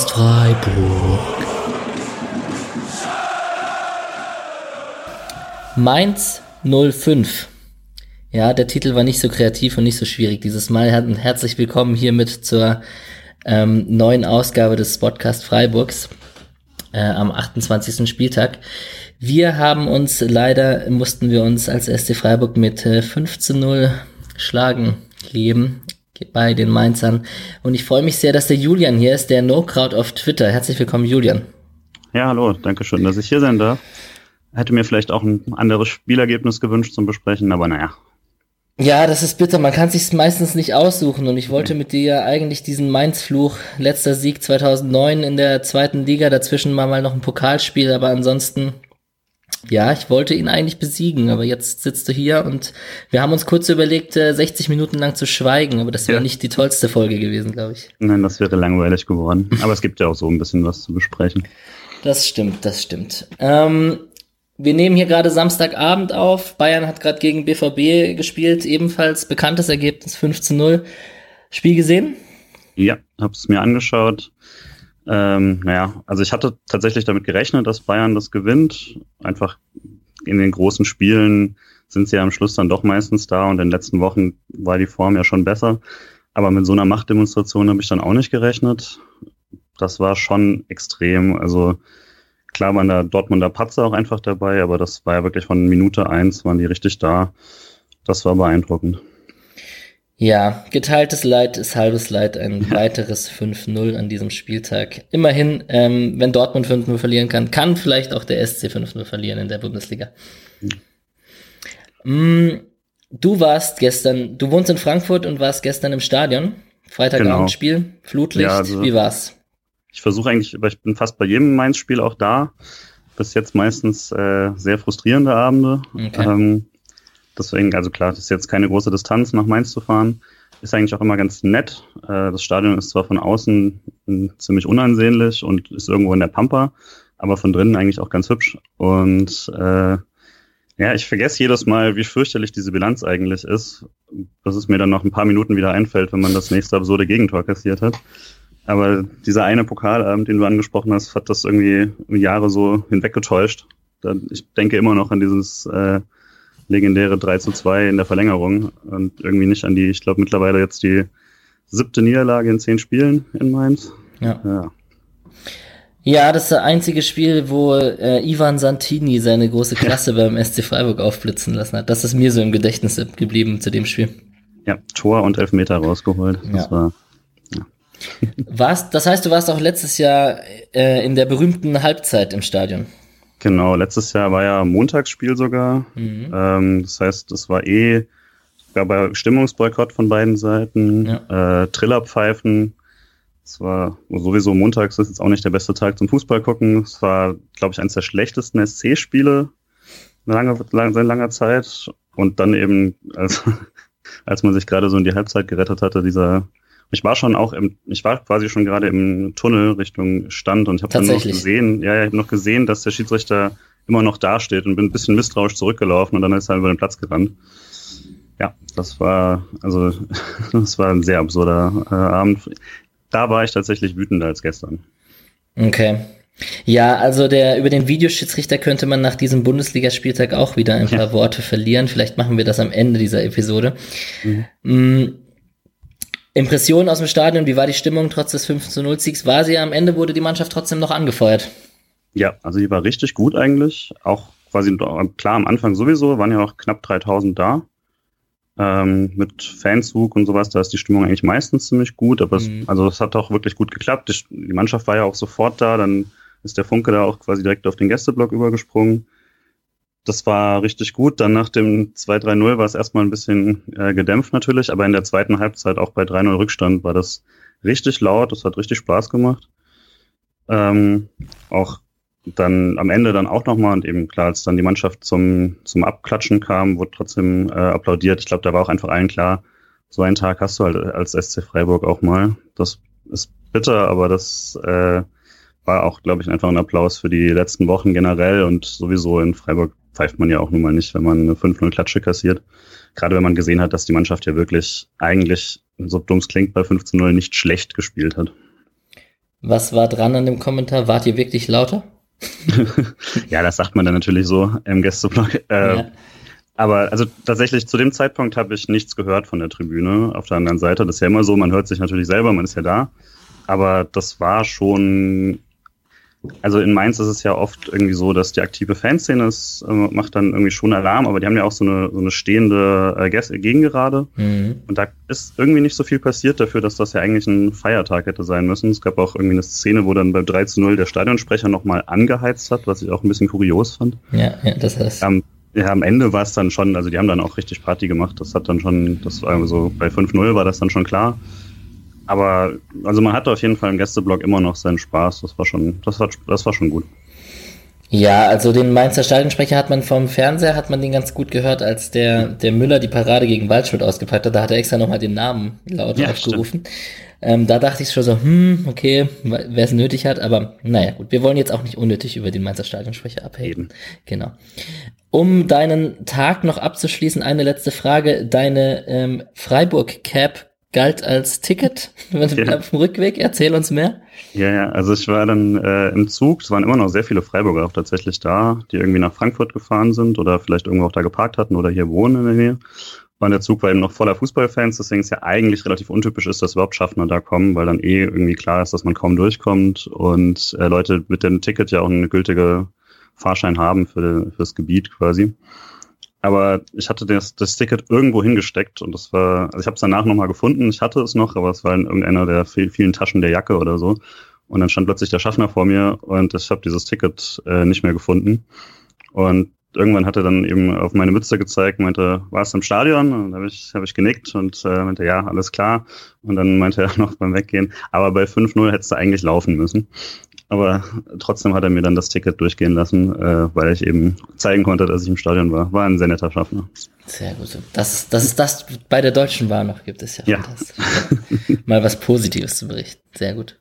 Podcast Freiburg. Mainz 05. Ja, der Titel war nicht so kreativ und nicht so schwierig dieses Mal. Herzlich willkommen hiermit zur ähm, neuen Ausgabe des Podcast Freiburgs äh, am 28. Spieltag. Wir haben uns leider, mussten wir uns als SC Freiburg mit äh, 15-0 schlagen geben bei den Mainzern. Und ich freue mich sehr, dass der Julian hier ist, der No Crowd auf Twitter. Herzlich willkommen, Julian. Ja, hallo, danke schön, dass ich hier sein darf. Hätte mir vielleicht auch ein anderes Spielergebnis gewünscht zum Besprechen, aber naja. Ja, das ist bitter. Man kann sich meistens nicht aussuchen. Und ich wollte mit dir eigentlich diesen Mainz-Fluch, letzter Sieg 2009 in der zweiten Liga, dazwischen mal, mal noch ein Pokalspiel, aber ansonsten ja, ich wollte ihn eigentlich besiegen, aber jetzt sitzt du hier und wir haben uns kurz überlegt, 60 äh, Minuten lang zu schweigen, aber das wäre ja. nicht die tollste Folge gewesen, glaube ich. Nein, das wäre langweilig geworden. Aber es gibt ja auch so ein bisschen was zu besprechen. Das stimmt, das stimmt. Ähm, wir nehmen hier gerade Samstagabend auf. Bayern hat gerade gegen BVB gespielt, ebenfalls bekanntes Ergebnis 15-0. Spiel gesehen? Ja, hab's mir angeschaut. Ähm, naja, also ich hatte tatsächlich damit gerechnet, dass Bayern das gewinnt. Einfach in den großen Spielen sind sie ja am Schluss dann doch meistens da und in den letzten Wochen war die Form ja schon besser. Aber mit so einer Machtdemonstration habe ich dann auch nicht gerechnet. Das war schon extrem. Also klar waren da Dortmunder Patzer auch einfach dabei, aber das war ja wirklich von Minute eins waren die richtig da. Das war beeindruckend. Ja, geteiltes Leid ist halbes Leid, ein weiteres 5-0 an diesem Spieltag. Immerhin, ähm, wenn Dortmund 5-0 verlieren kann, kann vielleicht auch der SC 5-0 verlieren in der Bundesliga. Mhm. Du warst gestern, du wohnst in Frankfurt und warst gestern im Stadion. Freitagabendspiel, genau. Flutlicht, ja, also, wie war's? Ich versuche eigentlich, aber ich bin fast bei jedem Mainz-Spiel auch da. Bis jetzt meistens äh, sehr frustrierende Abende. Okay. Ähm, Deswegen, also klar, das ist jetzt keine große Distanz, nach Mainz zu fahren. Ist eigentlich auch immer ganz nett. Äh, das Stadion ist zwar von außen ziemlich unansehnlich und ist irgendwo in der Pampa, aber von drinnen eigentlich auch ganz hübsch. Und äh, ja, ich vergesse jedes Mal, wie fürchterlich diese Bilanz eigentlich ist, dass es mir dann noch ein paar Minuten wieder einfällt, wenn man das nächste absurde Gegentor kassiert hat. Aber dieser eine Pokalabend, den du angesprochen hast, hat das irgendwie Jahre so hinweggetäuscht. Ich denke immer noch an dieses äh, legendäre 3 zu 2 in der Verlängerung und irgendwie nicht an die, ich glaube mittlerweile jetzt die siebte Niederlage in zehn Spielen in Mainz. Ja. ja. Ja, das ist das einzige Spiel, wo äh, Ivan Santini seine große Klasse beim SC Freiburg aufblitzen lassen hat. Das ist mir so im Gedächtnis geblieben zu dem Spiel. Ja, Tor und Elfmeter rausgeholt. Das ja. war ja. Warst, das heißt, du warst auch letztes Jahr äh, in der berühmten Halbzeit im Stadion. Genau, letztes Jahr war ja Montagsspiel sogar. Mhm. Ähm, das heißt, es war eh, gab ja Stimmungsboykott von beiden Seiten, ja. äh, Trillerpfeifen. Es war sowieso montags ist jetzt auch nicht der beste Tag zum Fußball gucken. Es war, glaube ich, eines der schlechtesten SC-Spiele lange, lang, seit langer Zeit. Und dann eben, als, als man sich gerade so in die Halbzeit gerettet hatte, dieser ich war schon auch im, ich war quasi schon gerade im Tunnel Richtung Stand und habe dann noch gesehen, ja, ich habe noch gesehen, dass der Schiedsrichter immer noch dasteht und bin ein bisschen misstrauisch zurückgelaufen und dann ist er über den Platz gerannt. Ja, das war, also, das war ein sehr absurder äh, Abend. Da war ich tatsächlich wütender als gestern. Okay. Ja, also der über den Videoschiedsrichter könnte man nach diesem Bundesligaspieltag auch wieder ein paar ja. Worte verlieren. Vielleicht machen wir das am Ende dieser Episode. Mhm. Impressionen aus dem Stadion, wie war die Stimmung trotz des 5 zu 0 Siegs? War sie am Ende, wurde die Mannschaft trotzdem noch angefeuert? Ja, also die war richtig gut eigentlich. Auch quasi klar am Anfang sowieso, waren ja auch knapp 3000 da. Ähm, mit Fanzug und sowas, da ist die Stimmung eigentlich meistens ziemlich gut, aber mhm. es, also es hat auch wirklich gut geklappt. Die, die Mannschaft war ja auch sofort da, dann ist der Funke da auch quasi direkt auf den Gästeblock übergesprungen das war richtig gut. Dann nach dem 2-3-0 war es erstmal ein bisschen äh, gedämpft natürlich, aber in der zweiten Halbzeit auch bei 3-0 Rückstand war das richtig laut, das hat richtig Spaß gemacht. Ähm, auch dann am Ende dann auch nochmal und eben klar, als dann die Mannschaft zum, zum Abklatschen kam, wurde trotzdem äh, applaudiert. Ich glaube, da war auch einfach allen klar, so einen Tag hast du halt als SC Freiburg auch mal. Das ist bitter, aber das äh, war auch, glaube ich, einfach ein Applaus für die letzten Wochen generell und sowieso in Freiburg pfeift man ja auch nun mal nicht, wenn man eine 5-0 Klatsche kassiert. Gerade wenn man gesehen hat, dass die Mannschaft ja wirklich eigentlich, so dumm es klingt, bei 15-0 nicht schlecht gespielt hat. Was war dran an dem Kommentar? Wart ihr wirklich lauter? ja, das sagt man dann natürlich so im Gästeblog. Äh, ja. Aber also tatsächlich zu dem Zeitpunkt habe ich nichts gehört von der Tribüne. Auf der anderen Seite, das ist ja immer so, man hört sich natürlich selber, man ist ja da. Aber das war schon also in Mainz ist es ja oft irgendwie so, dass die aktive Fanszene ist, äh, macht dann irgendwie schon Alarm, aber die haben ja auch so eine, so eine stehende äh, Gegengerade. Mhm. Und da ist irgendwie nicht so viel passiert dafür, dass das ja eigentlich ein Feiertag hätte sein müssen. Es gab auch irgendwie eine Szene, wo dann beim 3 zu 0 der Stadionsprecher nochmal angeheizt hat, was ich auch ein bisschen kurios fand. Ja, ja das heißt. Ähm, ja, am Ende war es dann schon, also die haben dann auch richtig Party gemacht. Das hat dann schon, das war so, bei 5-0 war das dann schon klar. Aber also man hatte auf jeden Fall im Gästeblock immer noch seinen Spaß. Das war schon, das war, das war schon gut. Ja, also den Mainzer Stadionsprecher hat man vom Fernseher, hat man den ganz gut gehört, als der, der Müller die Parade gegen Waldschmidt ausgepackt hat. Da hat er extra nochmal den Namen laut ja, aufgerufen. Ähm, da dachte ich schon so, hm, okay, wer es nötig hat, aber naja, gut, wir wollen jetzt auch nicht unnötig über den Mainzer Stadionsprecher abheben. Genau. Um deinen Tag noch abzuschließen, eine letzte Frage. Deine ähm, Freiburg-Cap galt als Ticket ja. auf dem Rückweg. Erzähl uns mehr. Ja, ja, also ich war dann äh, im Zug, es waren immer noch sehr viele Freiburger auch tatsächlich da, die irgendwie nach Frankfurt gefahren sind oder vielleicht irgendwo auch da geparkt hatten oder hier wohnen in der Nähe. Und der Zug war eben noch voller Fußballfans, deswegen ist ja eigentlich relativ untypisch ist, dass überhaupt Schaffner da kommen, weil dann eh irgendwie klar ist, dass man kaum durchkommt und äh, Leute mit dem Ticket ja auch eine gültige Fahrschein haben für, für das Gebiet quasi. Aber ich hatte das, das Ticket irgendwo hingesteckt und das war, also ich habe es danach nochmal gefunden, ich hatte es noch, aber es war in irgendeiner der vielen Taschen der Jacke oder so. Und dann stand plötzlich der Schaffner vor mir und ich habe dieses Ticket äh, nicht mehr gefunden. Und irgendwann hat er dann eben auf meine Mütze gezeigt, meinte, war es im Stadion? Und habe ich, hab ich genickt und äh, meinte, ja, alles klar. Und dann meinte er noch beim Weggehen, aber bei 5-0 hättest du eigentlich laufen müssen. Aber trotzdem hat er mir dann das Ticket durchgehen lassen, äh, weil ich eben zeigen konnte, dass ich im Stadion war. War ein sehr netter Schaffner. Sehr gut. Das, das ist das bei der Deutschen Wahl noch gibt es ja, ja. fantastisch. Mal was Positives zu berichten. Sehr gut.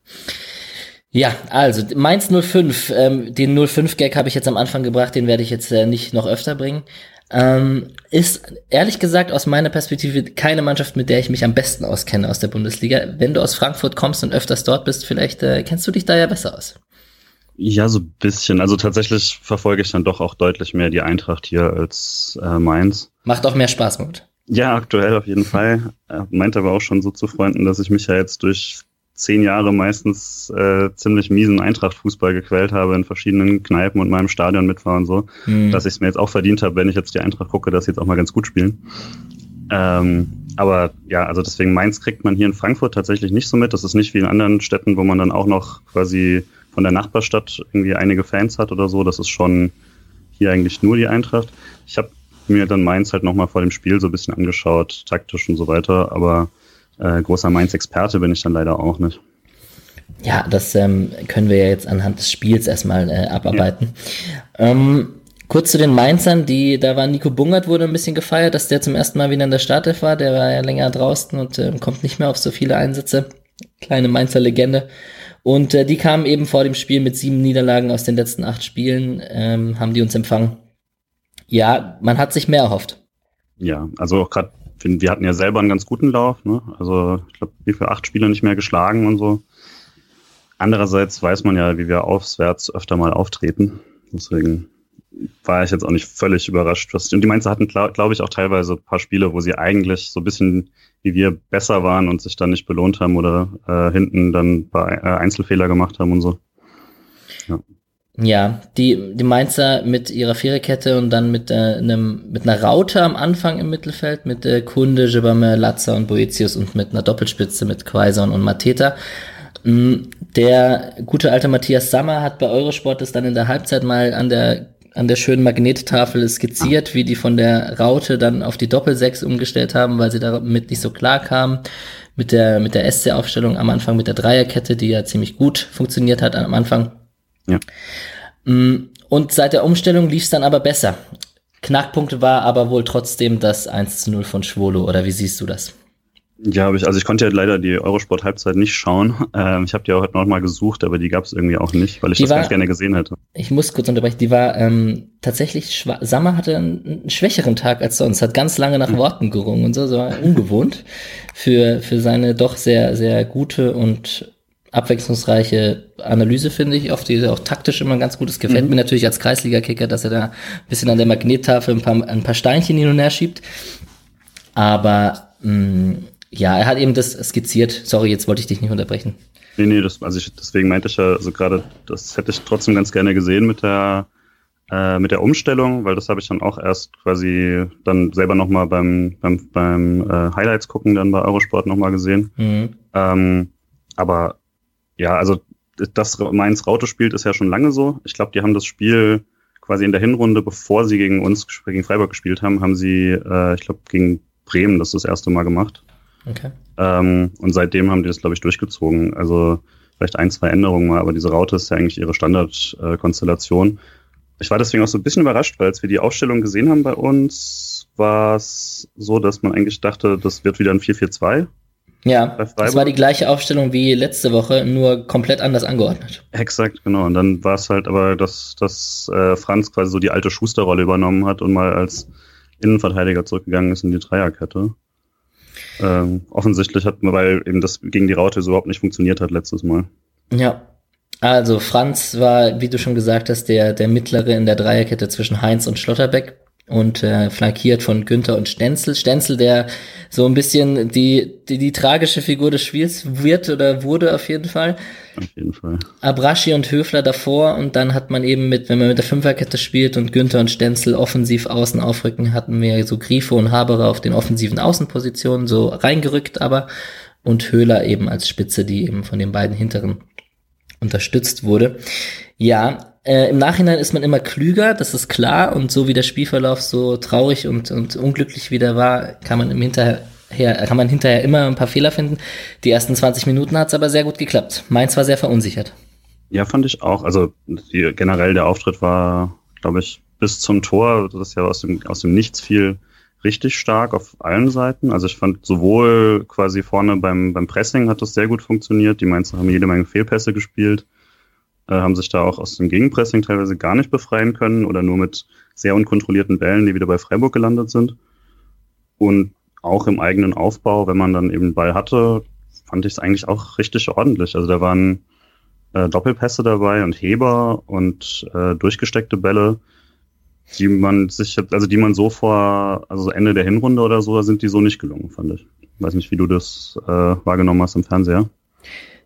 Ja, also Mainz 05, ähm, den 05-Gag habe ich jetzt am Anfang gebracht, den werde ich jetzt äh, nicht noch öfter bringen. Ähm, ist ehrlich gesagt aus meiner Perspektive keine Mannschaft, mit der ich mich am besten auskenne aus der Bundesliga. Wenn du aus Frankfurt kommst und öfters dort bist, vielleicht äh, kennst du dich da ja besser aus. Ja, so ein bisschen. Also tatsächlich verfolge ich dann doch auch deutlich mehr die Eintracht hier als äh, Mainz. Macht auch mehr Spaß, Mut. Ja, aktuell auf jeden Fall. Er meint aber auch schon so zu Freunden, dass ich mich ja jetzt durch zehn Jahre meistens äh, ziemlich miesen Eintracht-Fußball gequält habe in verschiedenen Kneipen und meinem Stadion mitfahre und so, mhm. dass ich es mir jetzt auch verdient habe, wenn ich jetzt die Eintracht gucke, dass sie jetzt auch mal ganz gut spielen. Ähm, aber ja, also deswegen Mainz kriegt man hier in Frankfurt tatsächlich nicht so mit. Das ist nicht wie in anderen Städten, wo man dann auch noch quasi von der Nachbarstadt irgendwie einige Fans hat oder so. Das ist schon hier eigentlich nur die Eintracht. Ich habe mir dann Mainz halt nochmal vor dem Spiel so ein bisschen angeschaut, taktisch und so weiter, aber äh, großer Mainz-Experte bin ich dann leider auch nicht. Ja, das ähm, können wir ja jetzt anhand des Spiels erstmal äh, abarbeiten. Ja. Ähm, kurz zu den Mainzern, die, da war Nico Bungert, wurde ein bisschen gefeiert, dass der zum ersten Mal wieder in der Startelf war. Der war ja länger draußen und äh, kommt nicht mehr auf so viele Einsätze. Kleine Mainzer Legende. Und äh, die kamen eben vor dem Spiel mit sieben Niederlagen aus den letzten acht Spielen, ähm, haben die uns empfangen. Ja, man hat sich mehr erhofft. Ja, also auch gerade find, wir hatten ja selber einen ganz guten Lauf. Ne? Also ich glaube, wie für acht Spiele nicht mehr geschlagen und so. Andererseits weiß man ja, wie wir aufwärts öfter mal auftreten. Deswegen war ich jetzt auch nicht völlig überrascht. Und die Mainzer hatten, glaube glaub ich, auch teilweise ein paar Spiele, wo sie eigentlich so ein bisschen wie wir besser waren und sich dann nicht belohnt haben oder äh, hinten dann bei, äh, Einzelfehler gemacht haben und so. Ja. Ja, die, die Mainzer mit ihrer Viererkette und dann mit, äh, einem, mit einer Raute am Anfang im Mittelfeld, mit äh, Kunde, Jibame, Latza und Boetius und mit einer Doppelspitze mit Quaison und Mateta. Mm, der gute alte Matthias Sammer hat bei Eurosport das dann in der Halbzeit mal an der, an der schönen Magnettafel skizziert, wie die von der Raute dann auf die Doppelsechs umgestellt haben, weil sie damit nicht so klar kamen. Mit der, mit der SC-Aufstellung am Anfang mit der Dreierkette, die ja ziemlich gut funktioniert hat am Anfang. Ja. Mm, und seit der Umstellung lief es dann aber besser. Knackpunkt war aber wohl trotzdem das 1 zu 0 von Schwolo, oder wie siehst du das? Ja, habe ich, also ich konnte ja leider die Eurosport-Halbzeit nicht schauen. Ähm, ich habe die auch heute noch mal gesucht, aber die gab es irgendwie auch nicht, weil ich die das war, ganz gerne gesehen hätte. Ich muss kurz unterbrechen, die war ähm, tatsächlich, Sammer hatte einen, schwächeren Tag als sonst, hat ganz lange nach hm. Worten gerungen und so, so ungewohnt für, für seine doch sehr, sehr gute und abwechslungsreiche Analyse, finde ich, oft, die auch taktisch immer ganz gut ist. Gefällt mhm. mir natürlich als Kreisliga-Kicker, dass er da ein bisschen an der Magnettafel ein paar, ein paar Steinchen hin und her schiebt. Aber mh, mm, ja, er hat eben das skizziert. Sorry, jetzt wollte ich dich nicht unterbrechen. Nee, nee, das, also ich, deswegen meinte ich ja, also gerade, das hätte ich trotzdem ganz gerne gesehen mit der äh, mit der Umstellung, weil das habe ich dann auch erst quasi dann selber nochmal beim, beim, beim äh, Highlights gucken dann bei Eurosport nochmal gesehen. Mhm. Ähm, aber ja, also das Mainz Raute spielt ist ja schon lange so. Ich glaube, die haben das Spiel quasi in der Hinrunde, bevor sie gegen uns, gegen Freiburg gespielt haben, haben sie, äh, ich glaube, gegen Bremen das das erste Mal gemacht. Okay. Ähm, und seitdem haben die das, glaube ich, durchgezogen. Also vielleicht ein, zwei Änderungen mal, aber diese Raute ist ja eigentlich ihre Standardkonstellation. Ich war deswegen auch so ein bisschen überrascht, weil als wir die Aufstellung gesehen haben bei uns, war es so, dass man eigentlich dachte, das wird wieder ein 4-4-2. Ja, das war die gleiche Aufstellung wie letzte Woche, nur komplett anders angeordnet. Exakt, genau. Und dann war es halt aber, dass, dass äh, Franz quasi so die alte Schusterrolle übernommen hat und mal als Innenverteidiger zurückgegangen ist in die Dreierkette. Ähm, offensichtlich hat man, weil eben das gegen die Raute so überhaupt nicht funktioniert hat letztes Mal. Ja, also Franz war, wie du schon gesagt hast, der, der mittlere in der Dreierkette zwischen Heinz und Schlotterbeck und äh, flankiert von Günther und Stenzel. Stenzel, der so ein bisschen die, die, die tragische Figur des Spiels wird oder wurde auf jeden Fall. Auf jeden Fall. Abraschi und Höfler davor und dann hat man eben mit, wenn man mit der Fünferkette spielt und Günther und Stenzel offensiv außen aufrücken, hatten wir so Grifo und Haberer auf den offensiven Außenpositionen so reingerückt, aber und Höhler eben als Spitze, die eben von den beiden hinteren unterstützt wurde. Ja, äh, im Nachhinein ist man immer klüger, das ist klar. Und so wie der Spielverlauf so traurig und, und unglücklich wieder war, kann man im Hinterher kann man hinterher immer ein paar Fehler finden. Die ersten 20 Minuten hat es aber sehr gut geklappt. Mainz war sehr verunsichert. Ja, fand ich auch. Also die, generell der Auftritt war, glaube ich, bis zum Tor, das ist ja aus dem, aus dem Nichts viel richtig stark auf allen Seiten. Also ich fand sowohl quasi vorne beim, beim Pressing hat das sehr gut funktioniert. Die Mainzer haben jede Menge Fehlpässe gespielt, äh, haben sich da auch aus dem Gegenpressing teilweise gar nicht befreien können oder nur mit sehr unkontrollierten Bällen, die wieder bei Freiburg gelandet sind. Und auch im eigenen Aufbau, wenn man dann eben Ball hatte, fand ich es eigentlich auch richtig ordentlich. Also da waren äh, Doppelpässe dabei und Heber und äh, durchgesteckte Bälle die man sich, also die man so vor, also Ende der Hinrunde oder so, sind die so nicht gelungen, fand ich. Weiß nicht, wie du das äh, wahrgenommen hast im Fernseher.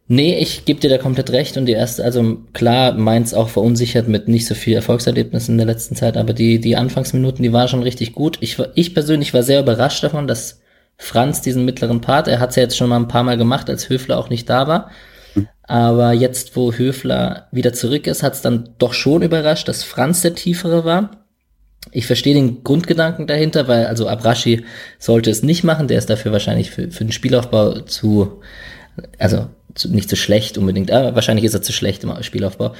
Nee, ich gebe dir da komplett recht und die erste, also klar, Mainz auch verunsichert mit nicht so viel Erfolgserlebnissen in der letzten Zeit, aber die, die Anfangsminuten, die waren schon richtig gut. Ich, ich persönlich war sehr überrascht davon, dass Franz diesen mittleren Part, er hat es ja jetzt schon mal ein paar Mal gemacht, als Höfler auch nicht da war. Hm. Aber jetzt, wo Höfler wieder zurück ist, hat es dann doch schon überrascht, dass Franz der tiefere war. Ich verstehe den Grundgedanken dahinter, weil also Abrashi sollte es nicht machen, der ist dafür wahrscheinlich für, für den Spielaufbau zu, also zu, nicht zu schlecht unbedingt, aber wahrscheinlich ist er zu schlecht im Spielaufbau.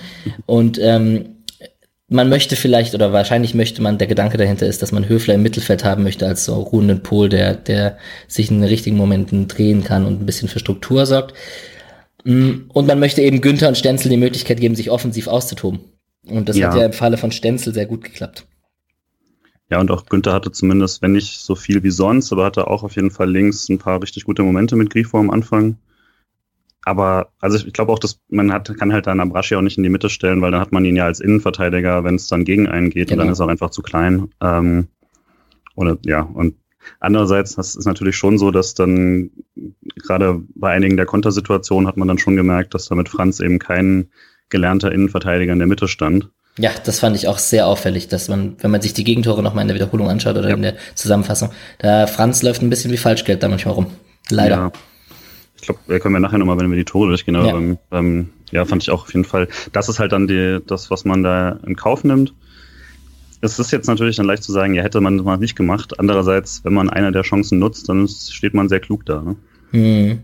Und ähm, man möchte vielleicht oder wahrscheinlich möchte man, der Gedanke dahinter ist, dass man Höfler im Mittelfeld haben möchte als so ruhenden Pol, der, der sich in den richtigen Momenten drehen kann und ein bisschen für Struktur sorgt. Mm, und man möchte eben Günther und Stenzel die Möglichkeit geben, sich offensiv auszutoben. Und das ja. hat ja im Falle von Stenzel sehr gut geklappt. Ja, und auch Günther hatte zumindest, wenn nicht so viel wie sonst, aber hatte auch auf jeden Fall links ein paar richtig gute Momente mit Grifo am Anfang. Aber also ich glaube auch, dass man hat, kann halt dann Abrashi auch nicht in die Mitte stellen, weil dann hat man ihn ja als Innenverteidiger, wenn es dann gegen einen geht genau. und dann genau. ist er auch einfach zu klein. Ähm, oder ja, und andererseits das ist natürlich schon so, dass dann gerade bei einigen der Kontersituationen hat man dann schon gemerkt, dass da mit Franz eben kein gelernter Innenverteidiger in der Mitte stand. Ja, das fand ich auch sehr auffällig, dass man, wenn man sich die Gegentore nochmal in der Wiederholung anschaut oder ja. in der Zusammenfassung, da Franz läuft ein bisschen wie Falschgeld da manchmal rum. Leider. Ja. Ich glaube, wir können wir nachher nochmal, wenn wir die Tore durchgehen, aber ja. Ähm, ja, fand ich auch auf jeden Fall. Das ist halt dann die, das, was man da in Kauf nimmt. Es ist jetzt natürlich dann leicht zu sagen, ja, hätte man das mal nicht gemacht. Andererseits, wenn man eine der Chancen nutzt, dann steht man sehr klug da. Ne? Hm.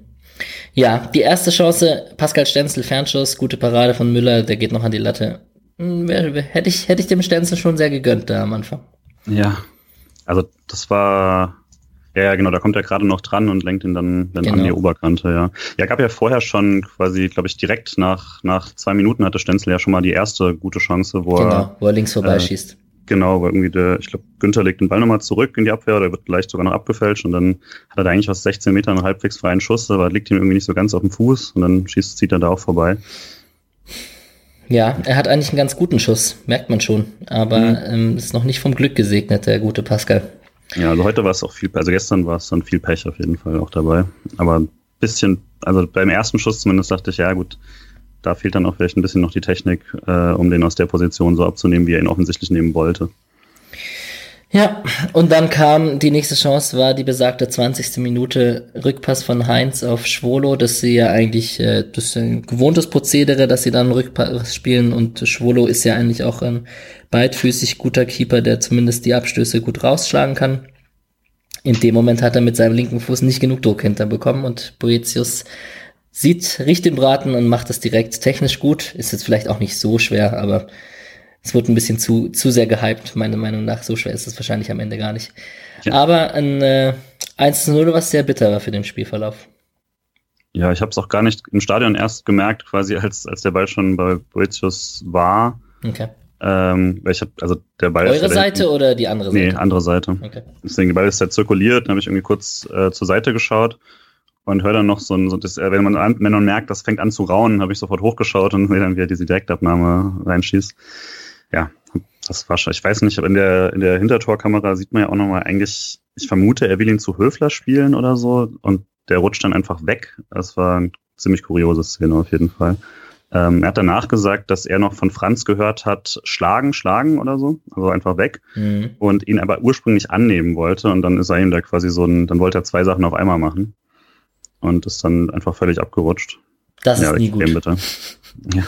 Ja, die erste Chance, Pascal Stenzel, Fernschuss, gute Parade von Müller, der geht noch an die Latte. Hm, hätte ich, hätte ich dem Stenzel schon sehr gegönnt da am Anfang. Ja, also das war, ja, ja, genau, da kommt er gerade noch dran und lenkt ihn dann, dann genau. an die Oberkante, ja. Ja, gab ja vorher schon quasi, glaube ich, direkt nach, nach zwei Minuten hatte Stenzel ja schon mal die erste gute Chance, wo genau, er, wo er links vorbeischießt. Äh, Genau, weil irgendwie der, ich glaube, Günther legt den Ball nochmal zurück in die Abwehr oder wird leicht sogar noch abgefälscht und dann hat er da eigentlich aus 16 Metern einen halbwegs freien Schuss, aber liegt ihm irgendwie nicht so ganz auf dem Fuß und dann schießt, zieht er da auch vorbei. Ja, er hat eigentlich einen ganz guten Schuss, merkt man schon, aber mhm. ähm, ist noch nicht vom Glück gesegnet, der gute Pascal. Ja, also heute war es auch viel, also gestern war es dann viel Pech auf jeden Fall auch dabei, aber ein bisschen, also beim ersten Schuss zumindest dachte ich, ja gut, da fehlt dann auch vielleicht ein bisschen noch die Technik, äh, um den aus der Position so abzunehmen, wie er ihn offensichtlich nehmen wollte. Ja, und dann kam die nächste Chance, war die besagte 20. Minute Rückpass von Heinz auf Schwolo, dass sie ja eigentlich, äh, das ist ein gewohntes Prozedere, dass sie dann Rückpass spielen und Schwolo ist ja eigentlich auch ein beidfüßig guter Keeper, der zumindest die Abstöße gut rausschlagen kann. In dem Moment hat er mit seinem linken Fuß nicht genug Druck hinterbekommen und Boetius sieht, riecht den Braten und macht das direkt technisch gut. Ist jetzt vielleicht auch nicht so schwer, aber es wird ein bisschen zu, zu sehr gehypt, meiner Meinung nach. So schwer ist es wahrscheinlich am Ende gar nicht. Ja. Aber ein äh, 1 zu 0, was sehr bitter war für den Spielverlauf. Ja, ich habe es auch gar nicht im Stadion erst gemerkt, quasi als, als der Ball schon bei Boetius war. Okay. Ähm, ich hab, also der Ball Eure Seite hinten, oder die andere Seite? Nee, andere Seite. Okay. Deswegen, der Ball ist ja zirkuliert, dann habe ich irgendwie kurz äh, zur Seite geschaut und höre dann noch so ein, so das, äh, wenn man, wenn man merkt, das fängt an zu raunen, habe ich sofort hochgeschaut und will dann wieder diese Direktabnahme reinschießt. Ja, das war schon, ich weiß nicht, aber in der, in der Hintertorkamera sieht man ja auch nochmal eigentlich, ich vermute, er will ihn zu Höfler spielen oder so und der rutscht dann einfach weg. Das war eine ziemlich kuriose Szene auf jeden Fall. Ähm, er hat danach gesagt, dass er noch von Franz gehört hat, schlagen, schlagen oder so, also einfach weg mhm. und ihn aber ursprünglich annehmen wollte und dann ist er ihm da quasi so ein, dann wollte er zwei Sachen auf einmal machen und ist dann einfach völlig abgerutscht. Das ja, ist nie gut. Bitte. Ja.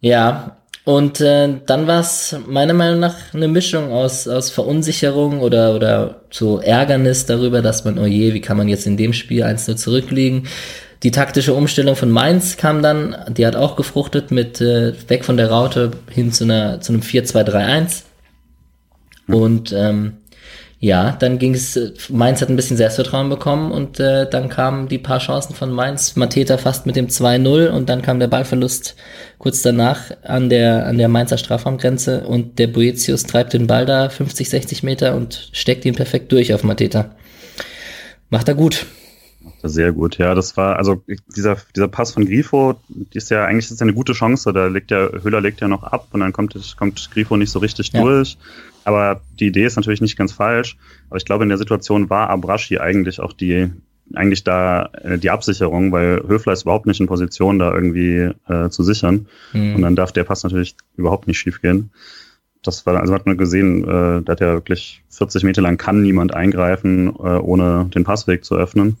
ja, und äh, dann war es meiner Meinung nach eine Mischung aus, aus Verunsicherung oder, oder so Ärgernis darüber, dass man, oh je, wie kann man jetzt in dem Spiel eins nur zurückliegen. Die taktische Umstellung von Mainz kam dann, die hat auch gefruchtet mit äh, weg von der Raute hin zu, einer, zu einem 4-2-3-1. Mhm. Und ähm, ja, dann ging es, äh, Mainz hat ein bisschen Selbstvertrauen bekommen und äh, dann kamen die paar Chancen von Mainz, Mateta fast mit dem 2-0 und dann kam der Ballverlust kurz danach an der, an der Mainzer Strafraumgrenze und der Boetius treibt den Ball da 50, 60 Meter und steckt ihn perfekt durch auf Mateta. Macht er gut. Macht er sehr gut, ja. Das war, also dieser, dieser Pass von Grifo, die ist ja eigentlich ist ja eine gute Chance. Da legt ja, Höhler legt ja noch ab und dann kommt, kommt Grifo nicht so richtig ja. durch. Aber die Idee ist natürlich nicht ganz falsch. Aber ich glaube, in der Situation war Abrashi eigentlich auch die, eigentlich da äh, die Absicherung, weil Höfler ist überhaupt nicht in Position, da irgendwie äh, zu sichern. Mhm. Und dann darf der Pass natürlich überhaupt nicht schiefgehen. Das war, also hat man gesehen, äh, da hat ja wirklich 40 Meter lang kann niemand eingreifen, äh, ohne den Passweg zu öffnen.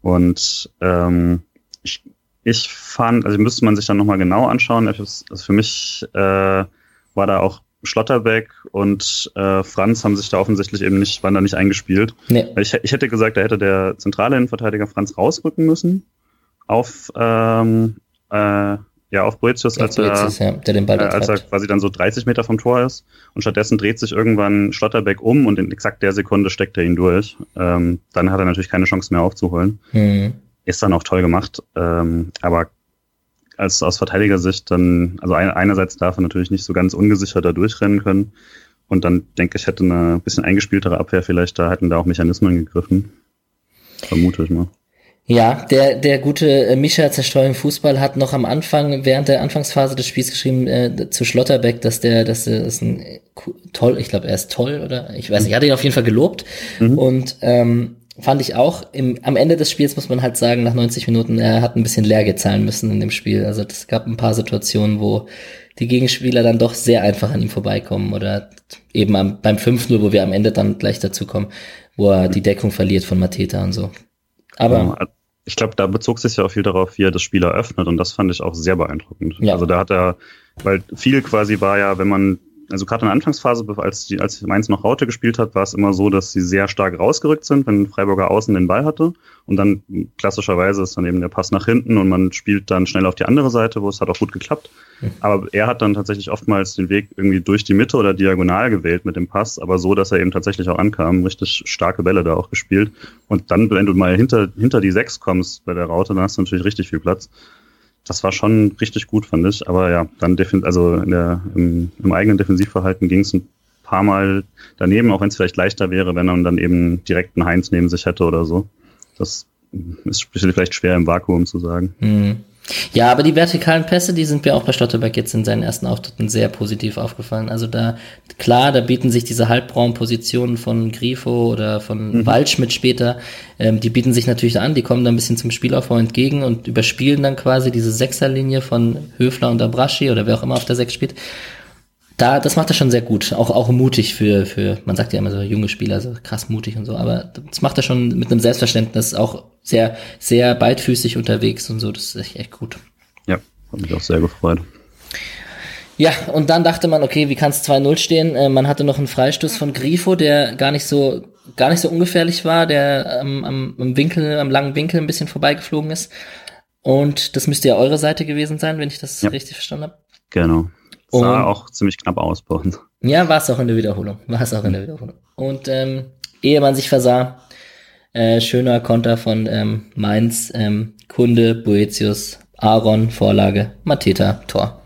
Und ähm, ich, ich fand, also müsste man sich dann nochmal genau anschauen. Also für mich äh, war da auch Schlotterbeck und äh, Franz haben sich da offensichtlich eben nicht, waren da nicht eingespielt. Nee. Ich, ich hätte gesagt, da hätte der zentrale Innenverteidiger Franz rausrücken müssen auf ähm, äh, ja, auf Boetius, als, Boetius, er, ja, der den Ball äh, als er quasi dann so 30 Meter vom Tor ist. Und stattdessen dreht sich irgendwann Schlotterbeck um und in exakt der Sekunde steckt er ihn durch. Ähm, dann hat er natürlich keine Chance mehr aufzuholen. Mhm. Ist dann auch toll gemacht. Ähm, aber als aus Verteidigersicht dann, also ein, einerseits darf er natürlich nicht so ganz ungesichert da durchrennen können. Und dann denke ich, hätte eine bisschen eingespieltere Abwehr vielleicht, da hätten da auch Mechanismen gegriffen. Vermute ich mal. Ja, der, der gute äh, Mischa Zerstreuung Fußball hat noch am Anfang, während der Anfangsphase des Spiels geschrieben, äh, zu Schlotterbeck, dass der, dass der ist ein toll, ich glaube, er ist toll, oder? Ich weiß nicht, er hat ihn auf jeden Fall gelobt. Mhm. Und ähm, fand ich auch. Im, am Ende des Spiels muss man halt sagen, nach 90 Minuten, er hat ein bisschen Lehrgeld zahlen müssen in dem Spiel. Also es gab ein paar Situationen, wo die Gegenspieler dann doch sehr einfach an ihm vorbeikommen oder eben am, beim 5-0, wo wir am Ende dann gleich dazu kommen, wo er die Deckung verliert von Mateta und so. Aber ich glaube, da bezog sich ja auch viel darauf, wie er das Spiel eröffnet und das fand ich auch sehr beeindruckend. Ja. Also da hat er, weil viel quasi war ja, wenn man also gerade in der Anfangsphase, als, die, als Mainz noch Raute gespielt hat, war es immer so, dass sie sehr stark rausgerückt sind, wenn Freiburger außen den Ball hatte. Und dann klassischerweise ist dann eben der Pass nach hinten und man spielt dann schnell auf die andere Seite, wo es hat auch gut geklappt. Aber er hat dann tatsächlich oftmals den Weg irgendwie durch die Mitte oder diagonal gewählt mit dem Pass, aber so, dass er eben tatsächlich auch ankam. Richtig starke Bälle da auch gespielt. Und dann, wenn du mal hinter, hinter die Sechs kommst bei der Raute, dann hast du natürlich richtig viel Platz. Das war schon richtig gut, fand ich. Aber ja, dann also der, im, im eigenen Defensivverhalten ging es ein paar Mal daneben, auch wenn es vielleicht leichter wäre, wenn man dann eben direkt einen Heinz neben sich hätte oder so. Das ist vielleicht schwer im Vakuum zu sagen. Mhm. Ja, aber die vertikalen Pässe, die sind mir auch bei Stotterberg jetzt in seinen ersten Auftritten sehr positiv aufgefallen. Also da, klar, da bieten sich diese Halbbraun-Positionen von Grifo oder von mhm. Waldschmidt später, ähm, die bieten sich natürlich an, die kommen da ein bisschen zum Spielaufbau entgegen und überspielen dann quasi diese Sechserlinie von Höfler und Abraschi oder wer auch immer auf der Sechs spielt da, das macht er schon sehr gut. Auch, auch mutig für, für, man sagt ja immer so junge Spieler, so krass mutig und so, aber das macht er schon mit einem Selbstverständnis auch sehr, sehr beidfüßig unterwegs und so. Das ist echt, echt gut. Ja, hat mich auch sehr gefreut. Ja, und dann dachte man, okay, wie kann es 2-0 stehen? Äh, man hatte noch einen Freistoß von Grifo, der gar nicht so, gar nicht so ungefährlich war, der ähm, am, am Winkel, am langen Winkel ein bisschen vorbeigeflogen ist. Und das müsste ja eure Seite gewesen sein, wenn ich das ja. richtig verstanden habe. Genau. Sah und, auch ziemlich knapp aus bei uns. Ja, war es auch in der Wiederholung. War es auch in der Wiederholung. Und ähm, ehe man sich versah, äh, schöner Konter von ähm, Mainz, ähm, Kunde, Boetius, Aaron, Vorlage, Mateta, Tor.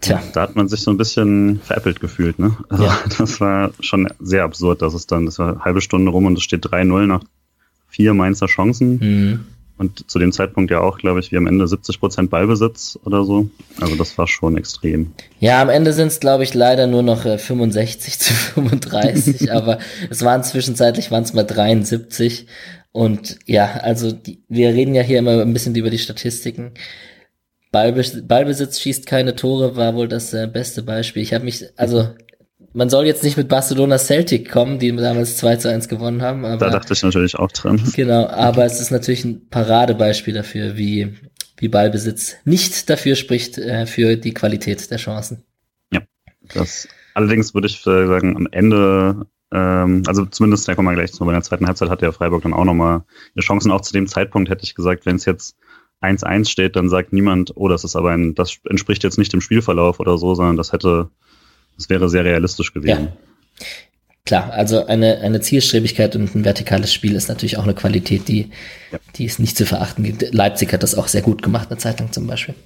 Tja. Da hat man sich so ein bisschen veräppelt gefühlt, ne? Also ja. das war schon sehr absurd, dass es dann, das war eine halbe Stunde rum und es steht 3-0 nach vier Mainzer Chancen. Mhm. Und zu dem Zeitpunkt ja auch, glaube ich, wie am Ende 70 Prozent Ballbesitz oder so. Also das war schon extrem. Ja, am Ende sind es, glaube ich, leider nur noch 65 äh, zu 35, aber es waren zwischenzeitlich waren es mal 73. Und ja, also die, wir reden ja hier immer ein bisschen über die Statistiken. Ballbesitz, Ballbesitz schießt keine Tore war wohl das äh, beste Beispiel. Ich habe mich, also man soll jetzt nicht mit Barcelona Celtic kommen, die damals 2 zu 1 gewonnen haben. Aber, da dachte ich natürlich auch dran. Genau, aber es ist natürlich ein Paradebeispiel dafür, wie, wie Ballbesitz nicht dafür spricht, äh, für die Qualität der Chancen. Ja, das allerdings würde ich sagen, am Ende, ähm, also zumindest, da kommen wir gleich zu, bei der zweiten Halbzeit hatte ja Freiburg dann auch nochmal die Chancen. Auch zu dem Zeitpunkt hätte ich gesagt, wenn es jetzt 1-1 steht, dann sagt niemand, oh, das ist aber ein, das entspricht jetzt nicht dem Spielverlauf oder so, sondern das hätte das wäre sehr realistisch gewesen. Ja. Klar, also eine, eine Zielstrebigkeit und ein vertikales Spiel ist natürlich auch eine Qualität, die, ja. die ist nicht zu verachten gibt. Leipzig hat das auch sehr gut gemacht, eine Zeit lang zum Beispiel.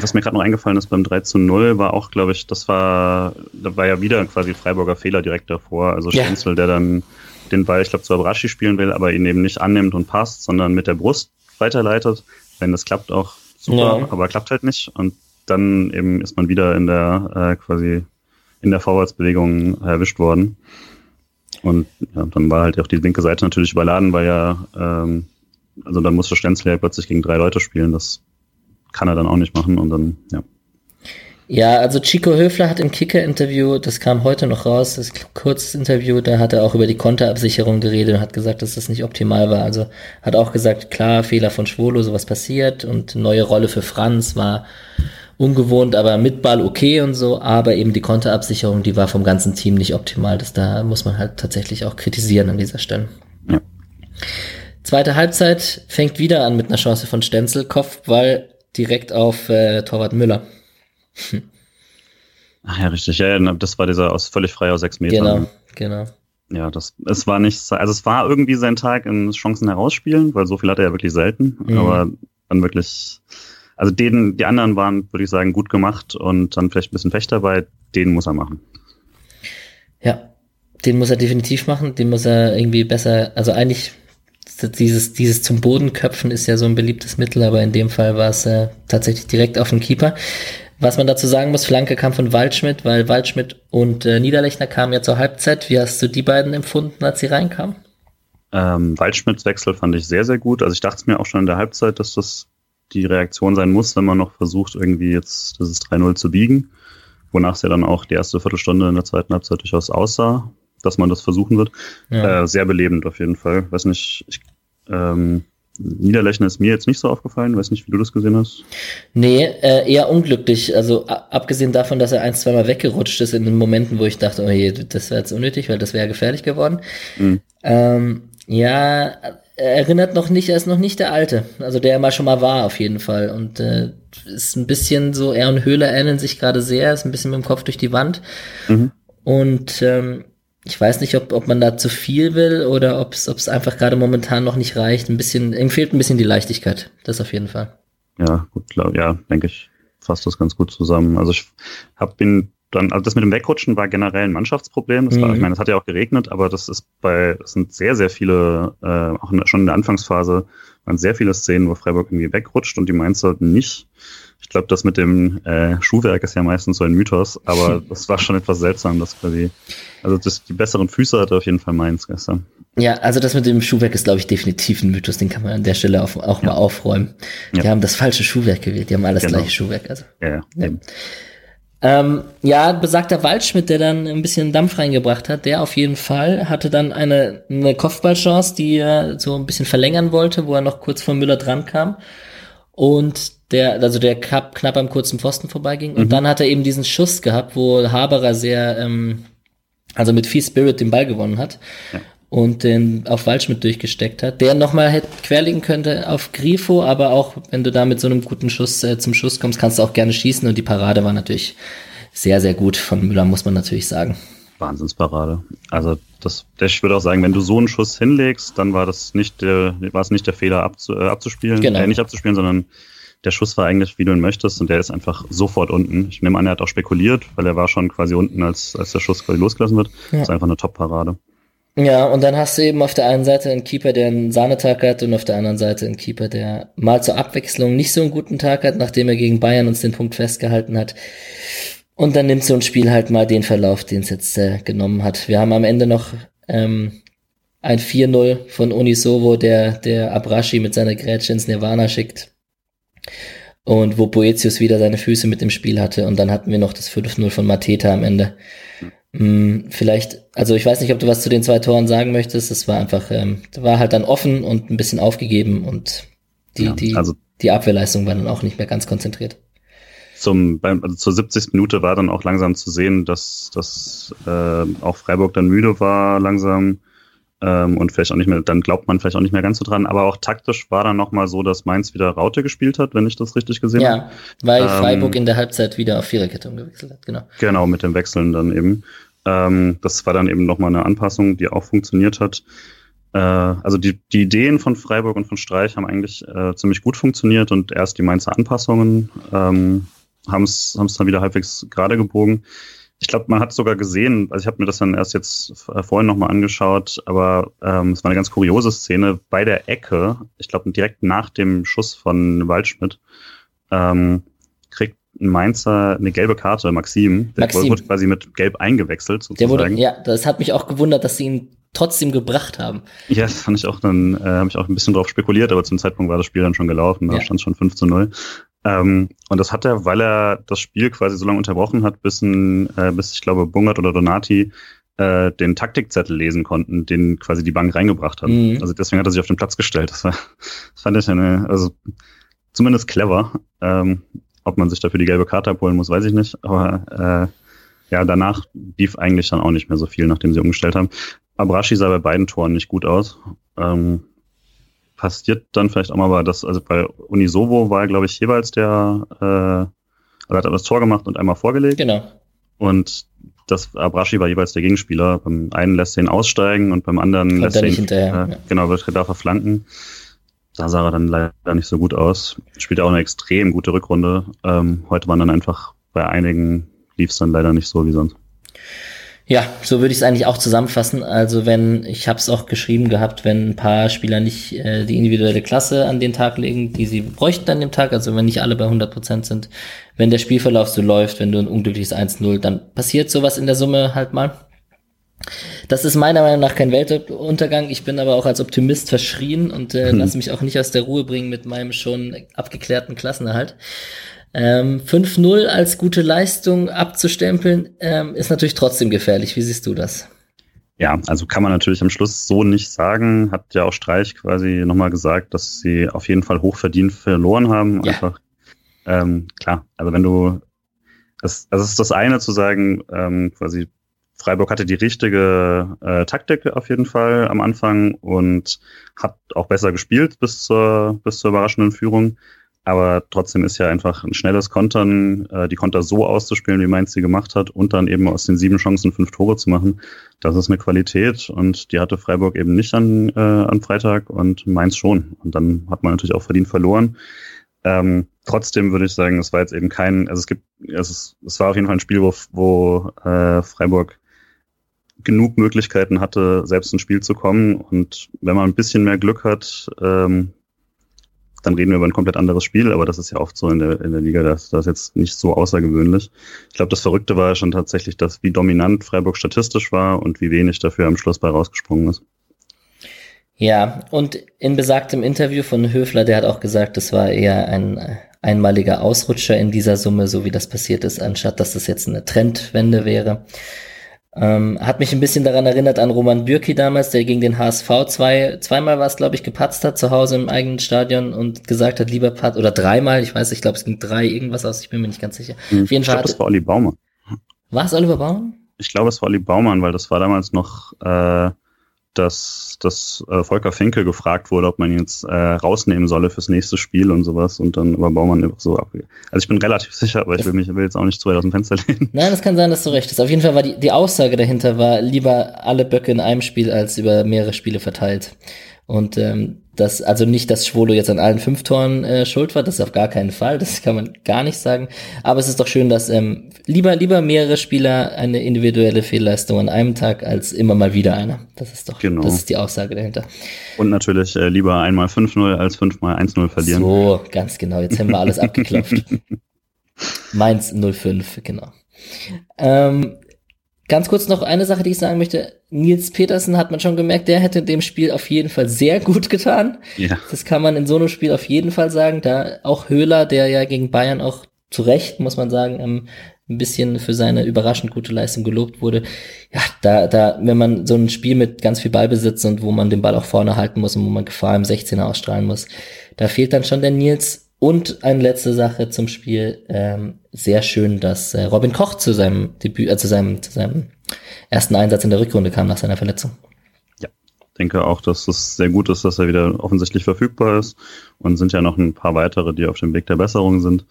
Was mir gerade noch eingefallen ist beim 3 zu 0, war auch, glaube ich, das war, da war ja wieder quasi Freiburger Fehler direkt davor. Also Stenzel, ja. der dann den Ball, ich glaube, zu Abrashi spielen will, aber ihn eben nicht annimmt und passt, sondern mit der Brust weiterleitet. Wenn das klappt, auch super, ja. aber klappt halt nicht. Und dann eben ist man wieder in der äh, quasi in der Vorwärtsbewegung erwischt worden. Und ja, dann war halt auch die linke Seite natürlich überladen, weil ja, ähm, also dann musste Stenzel ja plötzlich gegen drei Leute spielen. Das kann er dann auch nicht machen und dann, ja. Ja, also Chico Höfler hat im Kicker-Interview, das kam heute noch raus, das kurzes Interview, da hat er auch über die Konterabsicherung geredet und hat gesagt, dass das nicht optimal war. Also hat auch gesagt, klar, Fehler von Schwolo, sowas passiert und neue Rolle für Franz war ungewohnt, aber mit Ball okay und so, aber eben die Konterabsicherung, die war vom ganzen Team nicht optimal. Das da muss man halt tatsächlich auch kritisieren an dieser Stelle. Ja. Zweite Halbzeit fängt wieder an mit einer Chance von Stenzel, Kopfball direkt auf äh, Torwart Müller. Hm. Ach ja, richtig. Ja, das war dieser aus völlig frei aus sechs Metern. Genau, genau. Ja, das, es war nicht, also es war irgendwie sein Tag in Chancen herausspielen, weil so viel hat er ja wirklich selten, mhm. aber dann wirklich, also den, die anderen waren, würde ich sagen, gut gemacht und dann vielleicht ein bisschen Pech dabei. Den muss er machen. Ja, den muss er definitiv machen. Den muss er irgendwie besser, also eigentlich dieses, dieses zum Boden köpfen ist ja so ein beliebtes Mittel, aber in dem Fall war es äh, tatsächlich direkt auf den Keeper. Was man dazu sagen muss, Flanke kam von Waldschmidt, weil Waldschmidt und äh, Niederlechner kamen ja zur Halbzeit. Wie hast du die beiden empfunden, als sie reinkamen? Ähm, Waldschmidts Wechsel fand ich sehr, sehr gut. Also ich dachte es mir auch schon in der Halbzeit, dass das die Reaktion sein muss, wenn man noch versucht, irgendwie jetzt das 3-0 zu biegen. Wonach es ja dann auch die erste Viertelstunde in der zweiten Halbzeit durchaus aussah, dass man das versuchen wird. Ja. Äh, sehr belebend auf jeden Fall. Weiß nicht, ich, ähm, Niederlechner ist mir jetzt nicht so aufgefallen. Weiß nicht, wie du das gesehen hast. Nee, äh, eher unglücklich. Also abgesehen davon, dass er ein, zweimal weggerutscht ist in den Momenten, wo ich dachte, oh je, das wäre jetzt unnötig, weil das wäre gefährlich geworden. Mhm. Ähm, ja, erinnert noch nicht, er ist noch nicht der Alte, also der er mal schon mal war auf jeden Fall und äh, ist ein bisschen so, er und Höhler ähneln sich gerade sehr, ist ein bisschen mit dem Kopf durch die Wand mhm. und ähm, ich weiß nicht, ob, ob man da zu viel will oder ob es einfach gerade momentan noch nicht reicht. Ein bisschen, ihm fehlt ein bisschen die Leichtigkeit, das auf jeden Fall. Ja, gut, glaub, ja, denke ich, fasst das ganz gut zusammen. Also ich habe bin dann, also das mit dem Wegrutschen war generell ein Mannschaftsproblem. Das war, mhm. Ich meine, es hat ja auch geregnet, aber das ist bei, es sind sehr, sehr viele, äh, auch in, schon in der Anfangsphase waren sehr viele Szenen, wo Freiburg irgendwie wegrutscht und die Mainzer nicht. Ich glaube, das mit dem äh, Schuhwerk ist ja meistens so ein Mythos, aber das war schon etwas seltsam, dass quasi, also das, die besseren Füße hatte auf jeden Fall Mainz gestern. Ja, also das mit dem Schuhwerk ist, glaube ich, definitiv ein Mythos, den kann man an der Stelle auch, auch ja. mal aufräumen. Die ja. haben das falsche Schuhwerk gewählt, die haben alles genau. gleiche Schuhwerk. Also. Ja, ja. Ähm, ja, besagter Waldschmidt, der dann ein bisschen Dampf reingebracht hat, der auf jeden Fall hatte dann eine, eine Kopfballchance, die er so ein bisschen verlängern wollte, wo er noch kurz vor Müller dran kam. Und der, also der knapp, knapp am kurzen Pfosten vorbeiging. Mhm. Und dann hat er eben diesen Schuss gehabt, wo Haberer sehr, ähm, also mit viel Spirit den Ball gewonnen hat. Ja und den auf Waldschmidt durchgesteckt hat, der nochmal hätte querlegen könnte auf Grifo, aber auch wenn du da mit so einem guten Schuss äh, zum Schuss kommst, kannst du auch gerne schießen und die Parade war natürlich sehr, sehr gut von Müller, muss man natürlich sagen. Wahnsinnsparade. Also das, ich würde auch sagen, wenn du so einen Schuss hinlegst, dann war das nicht der, war es nicht der Fehler abzu, äh, abzuspielen, genau. äh, nicht abzuspielen, sondern der Schuss war eigentlich, wie du ihn möchtest, und der ist einfach sofort unten. Ich nehme an, er hat auch spekuliert, weil er war schon quasi unten, als, als der Schuss quasi losgelassen wird. Ja. Das ist einfach eine Top-Parade. Ja, und dann hast du eben auf der einen Seite einen Keeper, der einen Sahnetag hat und auf der anderen Seite einen Keeper, der mal zur Abwechslung nicht so einen guten Tag hat, nachdem er gegen Bayern uns den Punkt festgehalten hat. Und dann nimmt so ein Spiel halt mal den Verlauf, den es jetzt äh, genommen hat. Wir haben am Ende noch ähm, ein 4-0 von Unisovo, der, der Abrashi mit seiner Grätsche ins Nirvana schickt. Und wo Boetius wieder seine Füße mit dem Spiel hatte. Und dann hatten wir noch das 5-0 von Mateta am Ende. Hm, vielleicht, also ich weiß nicht, ob du was zu den zwei Toren sagen möchtest. Es war einfach, ähm, war halt dann offen und ein bisschen aufgegeben und die, ja, die, also die Abwehrleistung war dann auch nicht mehr ganz konzentriert. Zum, beim, also zur 70. Minute war dann auch langsam zu sehen, dass, dass äh, auch Freiburg dann müde war langsam ähm, und vielleicht auch nicht mehr, dann glaubt man vielleicht auch nicht mehr ganz so dran, aber auch taktisch war dann nochmal so, dass Mainz wieder Raute gespielt hat, wenn ich das richtig gesehen habe. Ja, weil ähm, Freiburg in der Halbzeit wieder auf Viererkette umgewechselt hat, genau. Genau, mit dem Wechseln dann eben. Ähm, das war dann eben nochmal eine Anpassung, die auch funktioniert hat. Äh, also die, die Ideen von Freiburg und von Streich haben eigentlich äh, ziemlich gut funktioniert und erst die Mainzer Anpassungen ähm, haben es dann wieder halbwegs gerade gebogen ich glaube, man hat sogar gesehen, also ich habe mir das dann erst jetzt äh, vorhin nochmal angeschaut, aber ähm, es war eine ganz kuriose Szene bei der Ecke, ich glaube direkt nach dem Schuss von Waldschmidt, ähm, kriegt ein Mainzer eine gelbe Karte, Maxim. Der Maxim. wurde quasi mit Gelb eingewechselt sozusagen. Der wurde, ja, das hat mich auch gewundert, dass sie ihn trotzdem gebracht haben. Ja, das fand ich auch dann, äh, habe ich auch ein bisschen drauf spekuliert, aber zum Zeitpunkt war das Spiel dann schon gelaufen, da ja. stand schon 5 zu 0. Ähm, und das hat er, weil er das Spiel quasi so lange unterbrochen hat, bis, ein, äh, bis ich glaube, Bungert oder Donati äh, den Taktikzettel lesen konnten, den quasi die Bank reingebracht hat. Mhm. Also deswegen hat er sich auf den Platz gestellt. Das, war, das fand ich eine, also zumindest clever. Ähm, ob man sich dafür die gelbe Karte abholen muss, weiß ich nicht. Aber äh, ja, danach lief eigentlich dann auch nicht mehr so viel, nachdem sie umgestellt haben. Abrashi sah bei beiden Toren nicht gut aus. Ähm, passiert dann vielleicht auch mal, aber das, also bei Unisovo war, glaube ich, jeweils der, äh, also hat er das Tor gemacht und einmal vorgelegt. Genau. Und das Abrashi war jeweils der Gegenspieler. Beim einen lässt er ihn aussteigen und beim anderen Kommt lässt er ihn, hinterher, äh, ja. genau, wird er da verflanken. Da sah er dann leider nicht so gut aus. Spielt auch eine extrem gute Rückrunde. Ähm, heute waren dann einfach bei einigen lief es dann leider nicht so wie sonst. Ja, so würde ich es eigentlich auch zusammenfassen. Also wenn, ich habe es auch geschrieben gehabt, wenn ein paar Spieler nicht äh, die individuelle Klasse an den Tag legen, die sie bräuchten an dem Tag, also wenn nicht alle bei 100% sind, wenn der Spielverlauf so läuft, wenn du ein unglückliches 1-0, dann passiert sowas in der Summe halt mal. Das ist meiner Meinung nach kein Weltuntergang. Ich bin aber auch als Optimist verschrien und äh, hm. lasse mich auch nicht aus der Ruhe bringen mit meinem schon abgeklärten Klassenerhalt. Ähm, 5-0 als gute Leistung abzustempeln, ähm, ist natürlich trotzdem gefährlich. Wie siehst du das? Ja, also kann man natürlich am Schluss so nicht sagen. Hat ja auch Streich quasi nochmal gesagt, dass sie auf jeden Fall hochverdient verloren haben. Ja. Einfach, ähm, klar, also wenn du, das, also es ist das eine zu sagen, ähm, quasi Freiburg hatte die richtige äh, Taktik auf jeden Fall am Anfang und hat auch besser gespielt bis zur, bis zur überraschenden Führung. Aber trotzdem ist ja einfach ein schnelles Kontern, äh, die Konter so auszuspielen, wie Mainz sie gemacht hat, und dann eben aus den sieben Chancen fünf Tore zu machen. Das ist eine Qualität und die hatte Freiburg eben nicht an, äh, am Freitag und Mainz schon. Und dann hat man natürlich auch verdient verloren. Ähm, trotzdem würde ich sagen, es war jetzt eben kein, also es gibt, es, ist, es war auf jeden Fall ein Spiel, wo, wo äh, Freiburg genug Möglichkeiten hatte, selbst ins Spiel zu kommen. Und wenn man ein bisschen mehr Glück hat, ähm, dann reden wir über ein komplett anderes Spiel, aber das ist ja oft so in der, in der Liga, das, das ist jetzt nicht so außergewöhnlich. Ich glaube, das Verrückte war schon tatsächlich, dass wie dominant Freiburg statistisch war und wie wenig dafür am Schluss bei rausgesprungen ist. Ja, und in besagtem Interview von Höfler, der hat auch gesagt, es war eher ein einmaliger Ausrutscher in dieser Summe, so wie das passiert ist, anstatt dass das jetzt eine Trendwende wäre. Ähm, hat mich ein bisschen daran erinnert an Roman Bürki damals, der gegen den HSV zwei, zweimal war es, glaube ich, gepatzt hat zu Hause im eigenen Stadion und gesagt hat, lieber Pat, oder dreimal, ich weiß, ich glaube, es ging drei irgendwas aus, ich bin mir nicht ganz sicher. Hm, Auf jeden ich Fall. Glaub, das war Olli Baumann. War es Oliver Baumann? Ich glaube, es war Olli Baumann, weil das war damals noch äh, dass, dass äh, Volker Finke gefragt wurde, ob man ihn jetzt äh, rausnehmen solle fürs nächste Spiel und sowas und dann war Baumann einfach so abge Also ich bin relativ sicher, aber ich will mich will jetzt auch nicht zu weit aus dem Fenster lehnen. Nein, es kann sein, dass du recht hast. Auf jeden Fall war die, die Aussage dahinter war, lieber alle Böcke in einem Spiel als über mehrere Spiele verteilt. Und ähm, das, also nicht, dass Schwolo jetzt an allen fünf Toren äh, schuld war, das ist auf gar keinen Fall, das kann man gar nicht sagen. Aber es ist doch schön, dass ähm, lieber, lieber mehrere Spieler eine individuelle Fehlleistung an einem Tag als immer mal wieder einer. Das ist doch, genau. das ist die Aussage dahinter. Und natürlich äh, lieber einmal 5-0 als fünfmal 1-0 verlieren. So, ganz genau, jetzt haben wir alles abgeklopft. Mainz 05, genau. Ähm, Ganz kurz noch eine Sache, die ich sagen möchte. Nils Petersen hat man schon gemerkt, der hätte dem Spiel auf jeden Fall sehr gut getan. Ja. Das kann man in so einem Spiel auf jeden Fall sagen. Da auch Höhler, der ja gegen Bayern auch zu Recht, muss man sagen, ähm, ein bisschen für seine überraschend gute Leistung gelobt wurde. Ja, da, da, wenn man so ein Spiel mit ganz viel Ballbesitz und wo man den Ball auch vorne halten muss und wo man Gefahr im 16er ausstrahlen muss, da fehlt dann schon der Nils. Und eine letzte Sache zum Spiel. Ähm, sehr schön, dass äh, Robin Koch zu seinem Debüt, äh, zu seinem, zu seinem ersten Einsatz in der Rückrunde kam nach seiner Verletzung. Ja, denke auch, dass es sehr gut ist, dass er wieder offensichtlich verfügbar ist. Und sind ja noch ein paar weitere, die auf dem Weg der Besserung sind.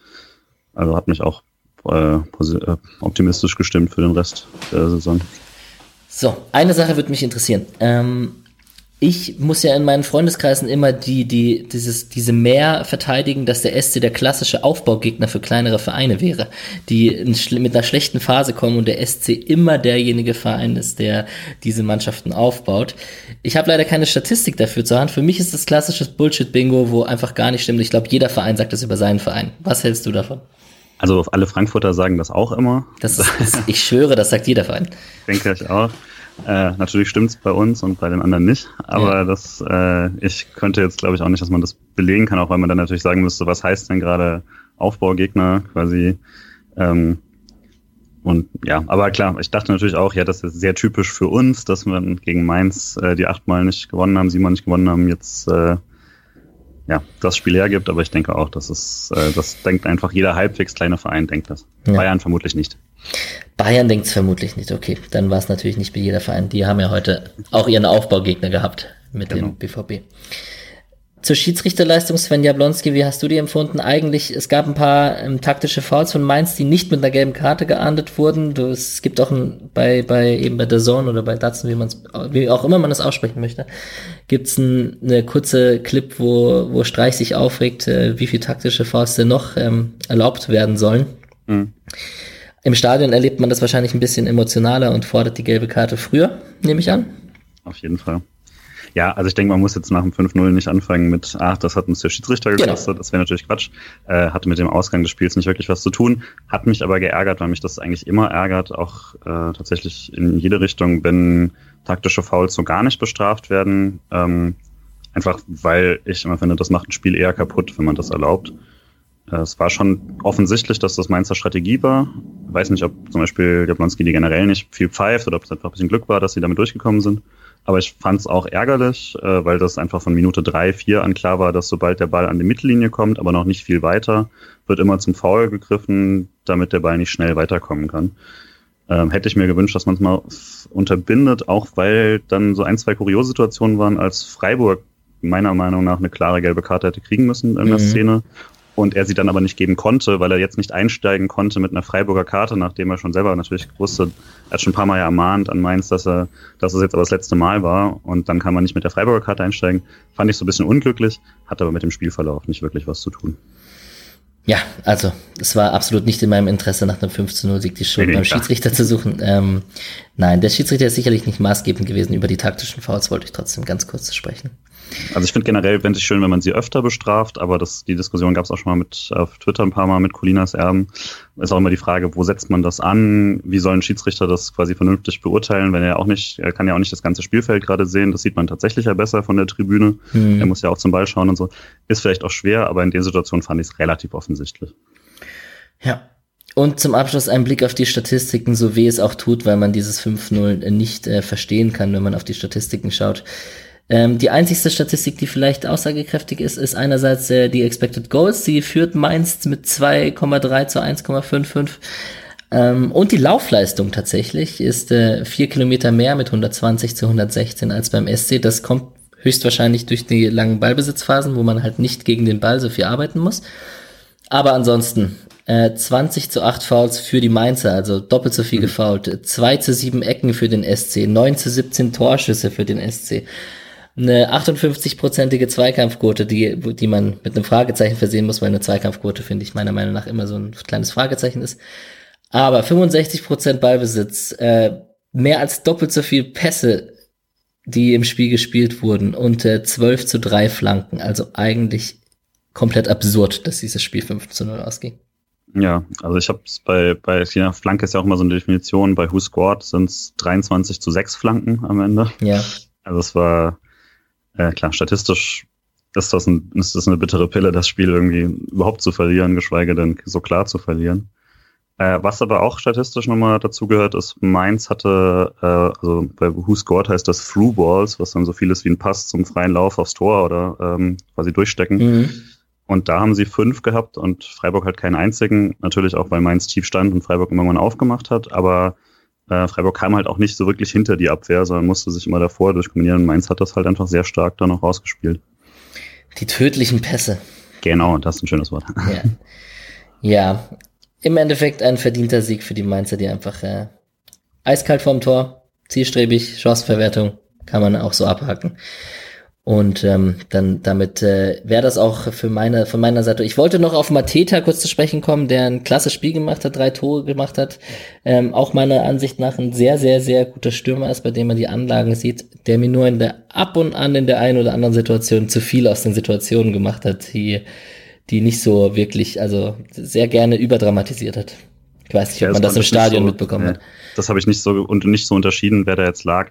Also hat mich auch äh, äh optimistisch gestimmt für den Rest der Saison. So, eine Sache würde mich interessieren. Ähm, ich muss ja in meinen Freundeskreisen immer die, die, dieses, diese mehr verteidigen, dass der SC der klassische Aufbaugegner für kleinere Vereine wäre, die in, mit einer schlechten Phase kommen und der SC immer derjenige Verein ist, der diese Mannschaften aufbaut. Ich habe leider keine Statistik dafür zur Hand. Für mich ist das klassisches Bullshit-Bingo, wo einfach gar nicht stimmt. Ich glaube, jeder Verein sagt das über seinen Verein. Was hältst du davon? Also alle Frankfurter sagen das auch immer. Das ist, ich schwöre, das sagt jeder Verein. Denke ich auch. Äh, natürlich stimmt's bei uns und bei den anderen nicht, aber ja. das, äh, ich könnte jetzt glaube ich auch nicht, dass man das belegen kann, auch weil man dann natürlich sagen müsste, was heißt denn gerade Aufbaugegner quasi. Ähm, und ja, aber klar, ich dachte natürlich auch, ja, das ist sehr typisch für uns, dass wir gegen Mainz äh, die achtmal nicht gewonnen haben, siebenmal nicht gewonnen haben, jetzt äh, ja, das Spiel hergibt, aber ich denke auch, dass es, äh, das denkt einfach jeder halbwegs kleine Verein denkt das. Ja. Bayern vermutlich nicht. Bayern denkt es vermutlich nicht. Okay, dann war es natürlich nicht bei jeder Verein. Die haben ja heute auch ihren Aufbaugegner gehabt mit genau. dem BVB. Zur Schiedsrichterleistung, Sven Jablonski, wie hast du die empfunden? Eigentlich, es gab ein paar ähm, taktische Fouls von Mainz, die nicht mit einer gelben Karte geahndet wurden. Du, es gibt auch ein, bei, bei, eben bei der Zone oder bei Datsun, wie man wie auch immer man es aussprechen möchte, gibt's ein, eine kurze Clip, wo, wo Streich sich aufregt, äh, wie viel taktische Fouls denn noch ähm, erlaubt werden sollen. Mhm. Im Stadion erlebt man das wahrscheinlich ein bisschen emotionaler und fordert die gelbe Karte früher, nehme ich an. Auf jeden Fall. Ja, also ich denke, man muss jetzt nach dem 5-0 nicht anfangen mit, ach, das hat uns der Schiedsrichter genau. gekostet. Genau. Das wäre natürlich Quatsch. Äh, hatte mit dem Ausgang des Spiels nicht wirklich was zu tun. Hat mich aber geärgert, weil mich das eigentlich immer ärgert, auch äh, tatsächlich in jede Richtung, wenn taktische Fouls so gar nicht bestraft werden. Ähm, einfach weil ich immer finde, das macht ein Spiel eher kaputt, wenn man das erlaubt. Äh, es war schon offensichtlich, dass das Mainzer Strategie war. Ich weiß nicht, ob zum Beispiel Jablonski die generell nicht viel pfeift oder ob es einfach ein bisschen Glück war, dass sie damit durchgekommen sind. Aber ich fand es auch ärgerlich, äh, weil das einfach von Minute drei, vier an klar war, dass sobald der Ball an die Mittellinie kommt, aber noch nicht viel weiter, wird immer zum Foul gegriffen, damit der Ball nicht schnell weiterkommen kann. Ähm, hätte ich mir gewünscht, dass man es mal unterbindet, auch weil dann so ein, zwei kuriose Situationen waren, als Freiburg meiner Meinung nach eine klare gelbe Karte hätte kriegen müssen in der mhm. Szene und er sie dann aber nicht geben konnte, weil er jetzt nicht einsteigen konnte mit einer Freiburger Karte, nachdem er schon selber natürlich wusste, er hat schon ein paar Mal ja ermahnt an Mainz, dass er, dass es jetzt aber das letzte Mal war und dann kann man nicht mit der Freiburger Karte einsteigen. Fand ich so ein bisschen unglücklich, hat aber mit dem Spielverlauf nicht wirklich was zu tun. Ja, also es war absolut nicht in meinem Interesse, nach einem 5 zu 0 Sieg die Schuld nee, beim Schiedsrichter zu suchen. Ähm, nein, der Schiedsrichter ist sicherlich nicht maßgebend gewesen. Über die taktischen Fouls wollte ich trotzdem ganz kurz sprechen. Also ich finde generell, wenn es schön, wenn man sie öfter bestraft, aber das, die Diskussion gab es auch schon mal mit auf Twitter ein paar Mal mit Colinas Erben. Ist auch immer die Frage, wo setzt man das an? Wie soll ein Schiedsrichter das quasi vernünftig beurteilen, wenn er auch nicht, er kann ja auch nicht das ganze Spielfeld gerade sehen. Das sieht man tatsächlich ja besser von der Tribüne. Mhm. Er muss ja auch zum Ball schauen und so. Ist vielleicht auch schwer, aber in der Situation fand ich es relativ offensichtlich. Ja, und zum Abschluss ein Blick auf die Statistiken, so weh es auch tut, weil man dieses 5-0 nicht äh, verstehen kann, wenn man auf die Statistiken schaut. Ähm, die einzigste Statistik, die vielleicht aussagekräftig ist, ist einerseits äh, die Expected Goals. Die führt Mainz mit 2,3 zu 1,55. Ähm, und die Laufleistung tatsächlich ist äh, vier Kilometer mehr mit 120 zu 116 als beim SC. Das kommt höchstwahrscheinlich durch die langen Ballbesitzphasen, wo man halt nicht gegen den Ball so viel arbeiten muss. Aber ansonsten äh, 20 zu 8 Fouls für die Mainzer, also doppelt so viel mhm. gefoult. 2 zu 7 Ecken für den SC, 9 zu 17 Torschüsse für den SC eine 58-prozentige Zweikampfquote, die, die man mit einem Fragezeichen versehen muss, weil eine Zweikampfquote, finde ich, meiner Meinung nach immer so ein kleines Fragezeichen ist. Aber 65 Prozent Ballbesitz, äh, mehr als doppelt so viel Pässe, die im Spiel gespielt wurden und äh, 12 zu 3 Flanken. Also eigentlich komplett absurd, dass dieses Spiel 5 zu 0 ausging. Ja, also ich habe es bei, bei je Flanke ist ja auch immer so eine Definition, bei Who Scored sind es 23 zu 6 Flanken am Ende. Ja. Also es war äh, klar, statistisch ist das, ein, ist das eine bittere Pille, das Spiel irgendwie überhaupt zu verlieren, geschweige denn so klar zu verlieren. Äh, was aber auch statistisch nochmal dazu gehört, ist, Mainz hatte, äh, also bei Who Scored heißt das Through Balls, was dann so viel ist wie ein Pass zum freien Lauf aufs Tor oder ähm, quasi durchstecken. Mhm. Und da haben sie fünf gehabt und Freiburg hat keinen einzigen. Natürlich auch, weil Mainz tief stand und Freiburg irgendwann aufgemacht hat. Aber äh, Freiburg kam halt auch nicht so wirklich hinter die Abwehr, sondern musste sich immer davor durchkombinieren. Mainz hat das halt einfach sehr stark dann noch rausgespielt. Die tödlichen Pässe. Genau, das ist ein schönes Wort. Ja, ja. im Endeffekt ein verdienter Sieg für die Mainzer, die einfach äh, eiskalt vorm Tor, zielstrebig, Chancenverwertung, kann man auch so abhaken. Und ähm, dann damit äh, wäre das auch für meine von meiner Seite. Ich wollte noch auf Mateta kurz zu sprechen kommen, der ein klasse Spiel gemacht hat, drei Tore gemacht hat. Ähm, auch meiner Ansicht nach ein sehr, sehr, sehr guter Stürmer ist, bei dem man die Anlagen sieht, der mir nur in der ab und an in der einen oder anderen Situation zu viel aus den Situationen gemacht hat, die, die nicht so wirklich, also sehr gerne überdramatisiert hat. Ich weiß nicht, ob ja, man das im Stadion so, mitbekommen ja, hat. Das habe ich nicht so und nicht so unterschieden, wer da jetzt lag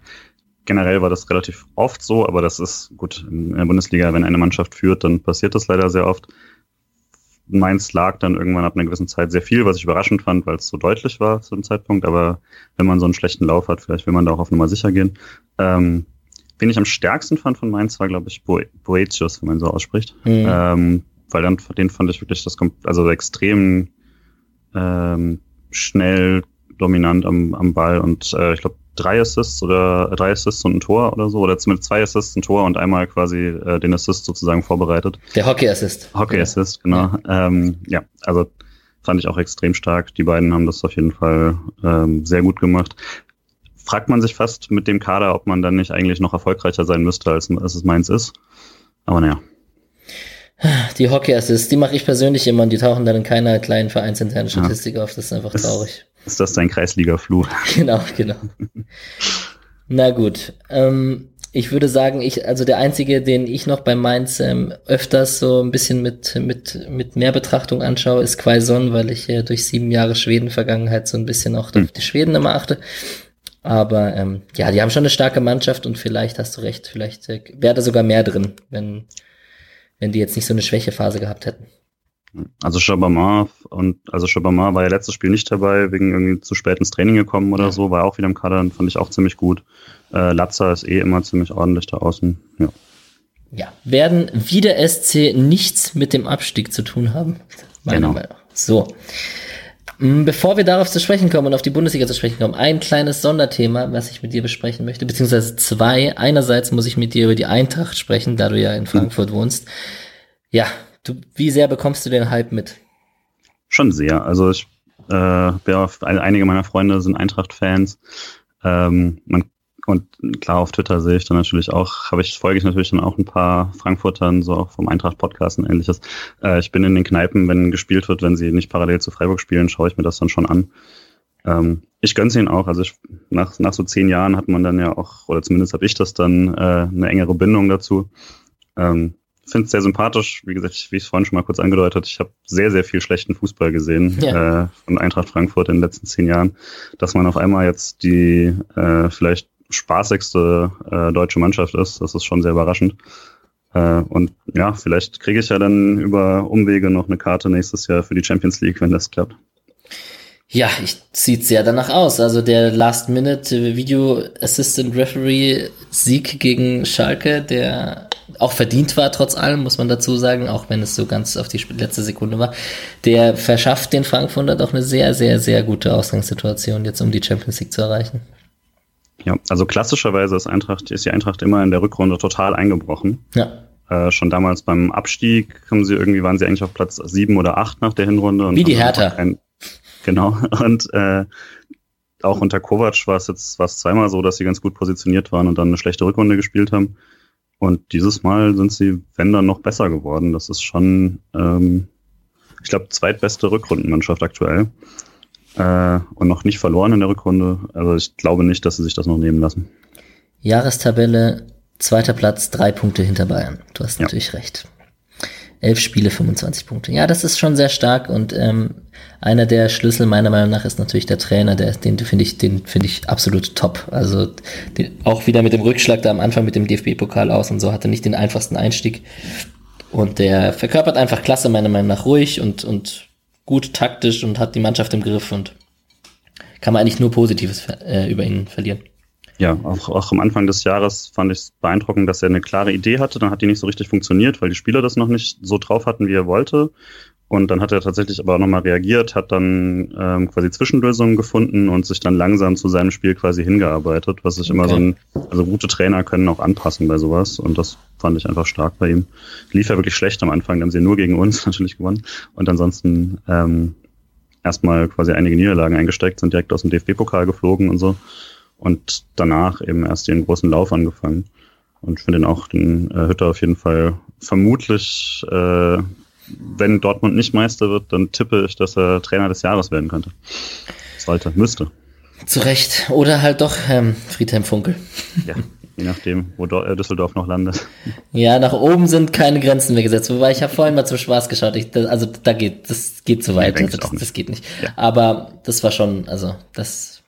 generell war das relativ oft so, aber das ist gut in der Bundesliga, wenn eine Mannschaft führt, dann passiert das leider sehr oft. Mainz lag dann irgendwann ab einer gewissen Zeit sehr viel, was ich überraschend fand, weil es so deutlich war zu dem Zeitpunkt. Aber wenn man so einen schlechten Lauf hat, vielleicht will man da auch auf Nummer sicher gehen. Ähm, wen ich am stärksten fand von Mainz war, glaube ich, Bo Boetius, wenn man so ausspricht. Mhm. Ähm, weil dann den fand ich wirklich das also extrem ähm, schnell dominant am, am Ball und äh, ich glaube drei Assists oder drei Assists und ein Tor oder so, oder zumindest zwei Assists, ein Tor und einmal quasi äh, den Assist sozusagen vorbereitet. Der Hockey-Assist. Hockey-Assist, genau. Ja. Ähm, ja, also fand ich auch extrem stark. Die beiden haben das auf jeden Fall ähm, sehr gut gemacht. Fragt man sich fast mit dem Kader, ob man dann nicht eigentlich noch erfolgreicher sein müsste, als, als es meins ist. Aber naja. Die Hockey-Assists, die mache ich persönlich immer und die tauchen dann in keiner kleinen vereinsinternen Statistik ja. auf. Das ist einfach traurig. Ist das dein Kreisliga-Fluch? Genau, genau. Na gut. Ähm, ich würde sagen, ich, also der einzige, den ich noch bei Mainz ähm, öfters so ein bisschen mit, mit, mit mehr Betrachtung anschaue, ist Quaison, weil ich äh, durch sieben Jahre Schweden-Vergangenheit so ein bisschen auch hm. auf die Schweden immer achte. Aber ähm, ja, die haben schon eine starke Mannschaft und vielleicht hast du recht, vielleicht äh, wäre da sogar mehr drin, wenn, wenn die jetzt nicht so eine Schwächephase gehabt hätten. Also Chabamar und also Chabamar war ja letztes Spiel nicht dabei, wegen irgendwie zu spät ins Training gekommen oder so, war auch wieder im Kader, fand ich auch ziemlich gut. Äh, Latza ist eh immer ziemlich ordentlich da außen. Ja. Ja, werden wieder SC nichts mit dem Abstieg zu tun haben. Genau. Meinung. So. Mm, bevor wir darauf zu sprechen kommen und auf die Bundesliga zu sprechen kommen, ein kleines Sonderthema, was ich mit dir besprechen möchte, beziehungsweise zwei. Einerseits muss ich mit dir über die Eintracht sprechen, da du ja in Frankfurt mhm. wohnst. Ja, Du, wie sehr bekommst du den Hype mit? Schon sehr. Also ich, äh, ja, einige meiner Freunde sind Eintracht-Fans. Ähm, man, Und klar, auf Twitter sehe ich dann natürlich auch, habe ich, folge ich natürlich dann auch ein paar Frankfurtern, so auch vom Eintracht-Podcast und ähnliches. Äh, ich bin in den Kneipen, wenn gespielt wird, wenn sie nicht parallel zu Freiburg spielen, schaue ich mir das dann schon an. Ähm, ich gönn's ihnen auch. Also ich, nach, nach so zehn Jahren hat man dann ja auch, oder zumindest habe ich das dann, äh, eine engere Bindung dazu. Ähm, finde es sehr sympathisch. Wie gesagt, wie ich es vorhin schon mal kurz angedeutet ich habe sehr, sehr viel schlechten Fußball gesehen ja. äh, von Eintracht Frankfurt in den letzten zehn Jahren. Dass man auf einmal jetzt die äh, vielleicht spaßigste äh, deutsche Mannschaft ist, das ist schon sehr überraschend. Äh, und ja, vielleicht kriege ich ja dann über Umwege noch eine Karte nächstes Jahr für die Champions League, wenn das klappt. Ja, ich sieht sehr danach aus. Also der Last-Minute Video Assistant Referee Sieg gegen Schalke, der auch verdient war, trotz allem, muss man dazu sagen, auch wenn es so ganz auf die letzte Sekunde war, der verschafft den Frankfurter doch eine sehr, sehr, sehr gute Ausgangssituation, jetzt um die Champions League zu erreichen. Ja, also klassischerweise ist Eintracht, ist die Eintracht immer in der Rückrunde total eingebrochen. Ja. Äh, schon damals beim Abstieg haben sie irgendwie, waren sie eigentlich auf Platz sieben oder acht nach der Hinrunde. Wie die Hertha. Ein, Genau. Und äh, auch unter Kovac war es jetzt war es zweimal so, dass sie ganz gut positioniert waren und dann eine schlechte Rückrunde gespielt haben. Und dieses Mal sind sie, wenn dann, noch besser geworden. Das ist schon, ähm, ich glaube, zweitbeste Rückrundenmannschaft aktuell. Äh, und noch nicht verloren in der Rückrunde. Also ich glaube nicht, dass sie sich das noch nehmen lassen. Jahrestabelle, zweiter Platz, drei Punkte hinter Bayern. Du hast natürlich ja. recht. Elf Spiele, 25 Punkte. Ja, das ist schon sehr stark und ähm, einer der Schlüssel meiner Meinung nach ist natürlich der Trainer, der, den finde ich, den finde ich absolut top. Also den, auch wieder mit dem Rückschlag da am Anfang mit dem DFB-Pokal aus und so hatte nicht den einfachsten Einstieg. Und der verkörpert einfach klasse, meiner Meinung nach, ruhig und, und gut taktisch und hat die Mannschaft im Griff und kann man eigentlich nur Positives äh, über ihn verlieren. Ja, auch, auch am Anfang des Jahres fand ich es beeindruckend, dass er eine klare Idee hatte. Dann hat die nicht so richtig funktioniert, weil die Spieler das noch nicht so drauf hatten, wie er wollte. Und dann hat er tatsächlich aber auch nochmal reagiert, hat dann ähm, quasi Zwischenlösungen gefunden und sich dann langsam zu seinem Spiel quasi hingearbeitet, was ich okay. immer so ein, also gute Trainer können auch anpassen bei sowas und das fand ich einfach stark bei ihm. Lief ja wirklich schlecht am Anfang, dann haben sie nur gegen uns natürlich gewonnen und ansonsten ähm, erstmal quasi einige Niederlagen eingesteckt, sind direkt aus dem DFB-Pokal geflogen und so und danach eben erst den großen Lauf angefangen. Und ich finde auch den äh, Hütter auf jeden Fall vermutlich, äh, wenn Dortmund nicht Meister wird, dann tippe ich, dass er Trainer des Jahres werden könnte. Sollte, müsste. Zu Recht. Oder halt doch ähm, Friedhelm Funkel. Ja, je nachdem, wo äh, Düsseldorf noch landet. Ja, nach oben sind keine Grenzen mehr gesetzt. Wobei ich habe vorhin mal zum Spaß geschaut. Ich, das, also da geht, das geht zu weit. Also, das, das, geht nicht. Ja. Aber das war schon, also das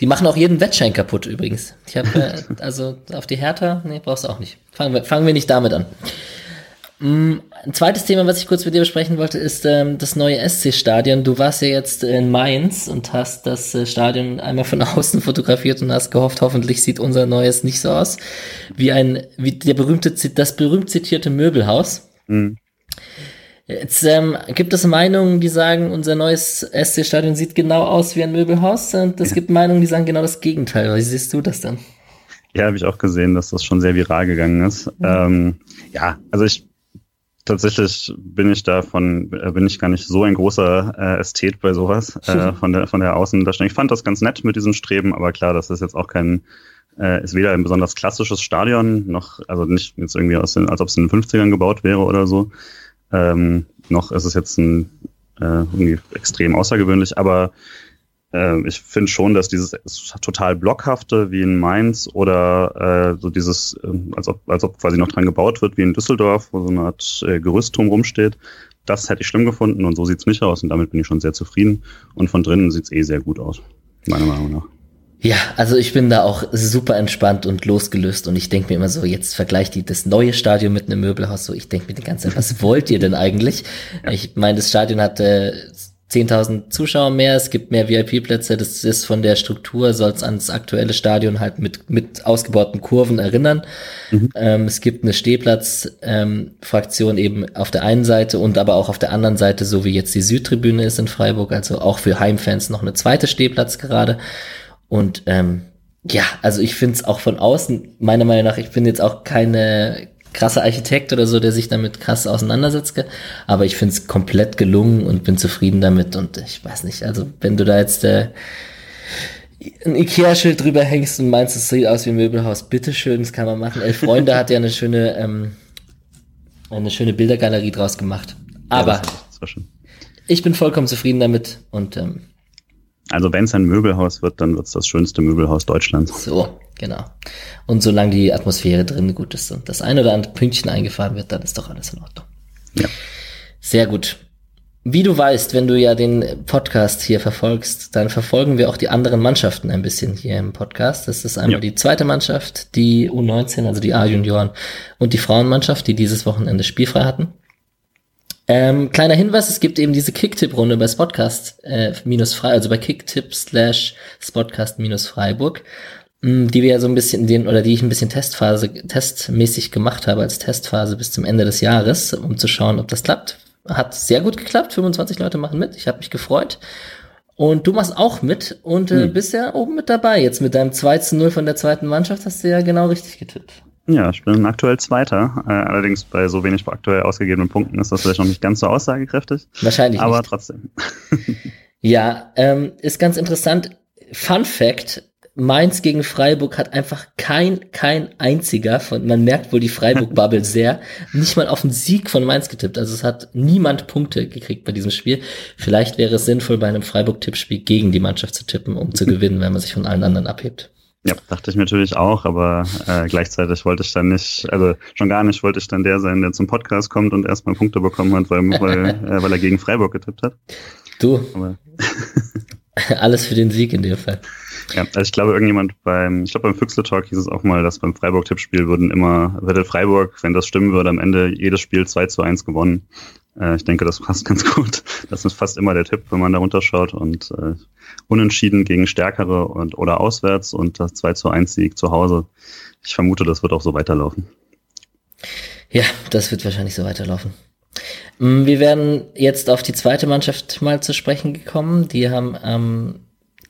die machen auch jeden Wettschein kaputt übrigens. Ich habe äh, also auf die Hertha, nee, brauchst du auch nicht. Fangen wir, fangen wir nicht damit an. Mm, ein zweites Thema, was ich kurz mit dir besprechen wollte, ist ähm, das neue SC-Stadion. Du warst ja jetzt in Mainz und hast das äh, Stadion einmal von außen fotografiert und hast gehofft, hoffentlich sieht unser neues nicht so aus wie ein wie der berühmte das berühmt zitierte Möbelhaus. Mhm. Jetzt ähm, gibt es Meinungen, die sagen, unser neues SC-Stadion sieht genau aus wie ein Möbelhaus. Und es gibt Meinungen, die sagen genau das Gegenteil. Wie siehst du das denn? Ja, habe ich auch gesehen, dass das schon sehr viral gegangen ist. Mhm. Ähm, ja, also ich tatsächlich bin ich davon, äh, bin ich gar nicht so ein großer äh, Ästhet bei sowas, äh, von der von der Außendarstellung. Ich fand das ganz nett mit diesem Streben, aber klar, das ist jetzt auch kein, äh, ist weder ein besonders klassisches Stadion, noch, also nicht jetzt irgendwie aus den, als ob es in den 50ern gebaut wäre oder so. Ähm, noch ist es jetzt ein, äh, irgendwie extrem außergewöhnlich, aber äh, ich finde schon, dass dieses total blockhafte wie in Mainz oder äh, so dieses, äh, als, ob, als ob quasi noch dran gebaut wird wie in Düsseldorf, wo so eine Art äh, Gerüstturm rumsteht, das hätte ich schlimm gefunden und so sieht's nicht aus und damit bin ich schon sehr zufrieden. Und von drinnen sieht's eh sehr gut aus, meiner Meinung nach. Ja, also ich bin da auch super entspannt und losgelöst und ich denke mir immer so, jetzt vergleicht die das neue Stadion mit einem Möbelhaus so. Ich denke mir die ganze Zeit, was wollt ihr denn eigentlich? Ich meine, das Stadion hatte 10.000 Zuschauer mehr, es gibt mehr VIP-Plätze, das ist von der Struktur, soll es ans aktuelle Stadion halt mit, mit ausgebauten Kurven erinnern. Mhm. Ähm, es gibt eine Stehplatz-Fraktion ähm, eben auf der einen Seite und aber auch auf der anderen Seite, so wie jetzt die Südtribüne ist in Freiburg, also auch für Heimfans noch eine zweite Stehplatz gerade. Und ähm, ja, also ich finde es auch von außen, meiner Meinung nach, ich bin jetzt auch keine krasse Architekt oder so, der sich damit krass auseinandersetzt, aber ich finde es komplett gelungen und bin zufrieden damit und ich weiß nicht, also wenn du da jetzt äh, ein Ikea-Schild drüber hängst und meinst, es sieht aus wie ein Möbelhaus. Bitteschön, das kann man machen. Elf Freunde hat ja eine schöne, ähm, eine schöne Bildergalerie draus gemacht. Aber ja, ich bin vollkommen zufrieden damit und ähm, also wenn es ein Möbelhaus wird, dann wird es das schönste Möbelhaus Deutschlands. So, genau. Und solange die Atmosphäre drin gut ist und das ein oder andere Pünktchen eingefahren wird, dann ist doch alles in Ordnung. Ja. Sehr gut. Wie du weißt, wenn du ja den Podcast hier verfolgst, dann verfolgen wir auch die anderen Mannschaften ein bisschen hier im Podcast. Das ist einmal ja. die zweite Mannschaft, die U19, also die A-Junioren und die Frauenmannschaft, die dieses Wochenende spielfrei hatten. Ähm, kleiner Hinweis, es gibt eben diese Kicktipp-Runde bei Spotcast äh, minus frei, also bei Kicktipp slash Spotcast minus Freiburg, mh, mm, die wir ja so ein bisschen den, oder die ich ein bisschen Testphase, testmäßig gemacht habe als Testphase bis zum Ende des Jahres, um zu schauen, ob das klappt. Hat sehr gut geklappt. 25 Leute machen mit. Ich habe mich gefreut. Und du machst auch mit und äh, hm. bist ja oben mit dabei. Jetzt mit deinem 2 zu 0 von der zweiten Mannschaft hast du ja genau richtig getippt. Ja, ich bin aktuell Zweiter. Äh, allerdings bei so wenig aktuell ausgegebenen Punkten ist das vielleicht noch nicht ganz so aussagekräftig. Wahrscheinlich. Aber nicht. trotzdem. ja, ähm, ist ganz interessant. Fun Fact: Mainz gegen Freiburg hat einfach kein, kein einziger von, man merkt wohl die Freiburg-Bubble sehr, nicht mal auf den Sieg von Mainz getippt. Also es hat niemand Punkte gekriegt bei diesem Spiel. Vielleicht wäre es sinnvoll, bei einem Freiburg-Tippspiel gegen die Mannschaft zu tippen, um zu gewinnen, wenn man sich von allen anderen abhebt. Ja, dachte ich mir natürlich auch, aber äh, gleichzeitig wollte ich dann nicht, also schon gar nicht wollte ich dann der sein, der zum Podcast kommt und erstmal Punkte bekommen hat, weil, weil, äh, weil er gegen Freiburg getippt hat. Du. Alles für den Sieg in dem Fall. Ja, also ich glaube, irgendjemand beim, ich glaube beim Füchsle Talk hieß es auch mal, dass beim Freiburg-Tippspiel würden immer, würde Freiburg, wenn das stimmen würde, am Ende jedes Spiel 2 zu 1 gewonnen. Äh, ich denke, das passt ganz gut. Das ist fast immer der Tipp, wenn man da runterschaut und äh, unentschieden gegen Stärkere und oder auswärts und das 2 zu 1 Sieg zu Hause. Ich vermute, das wird auch so weiterlaufen. Ja, das wird wahrscheinlich so weiterlaufen. Mm, wir werden jetzt auf die zweite Mannschaft mal zu sprechen gekommen. Die haben ähm,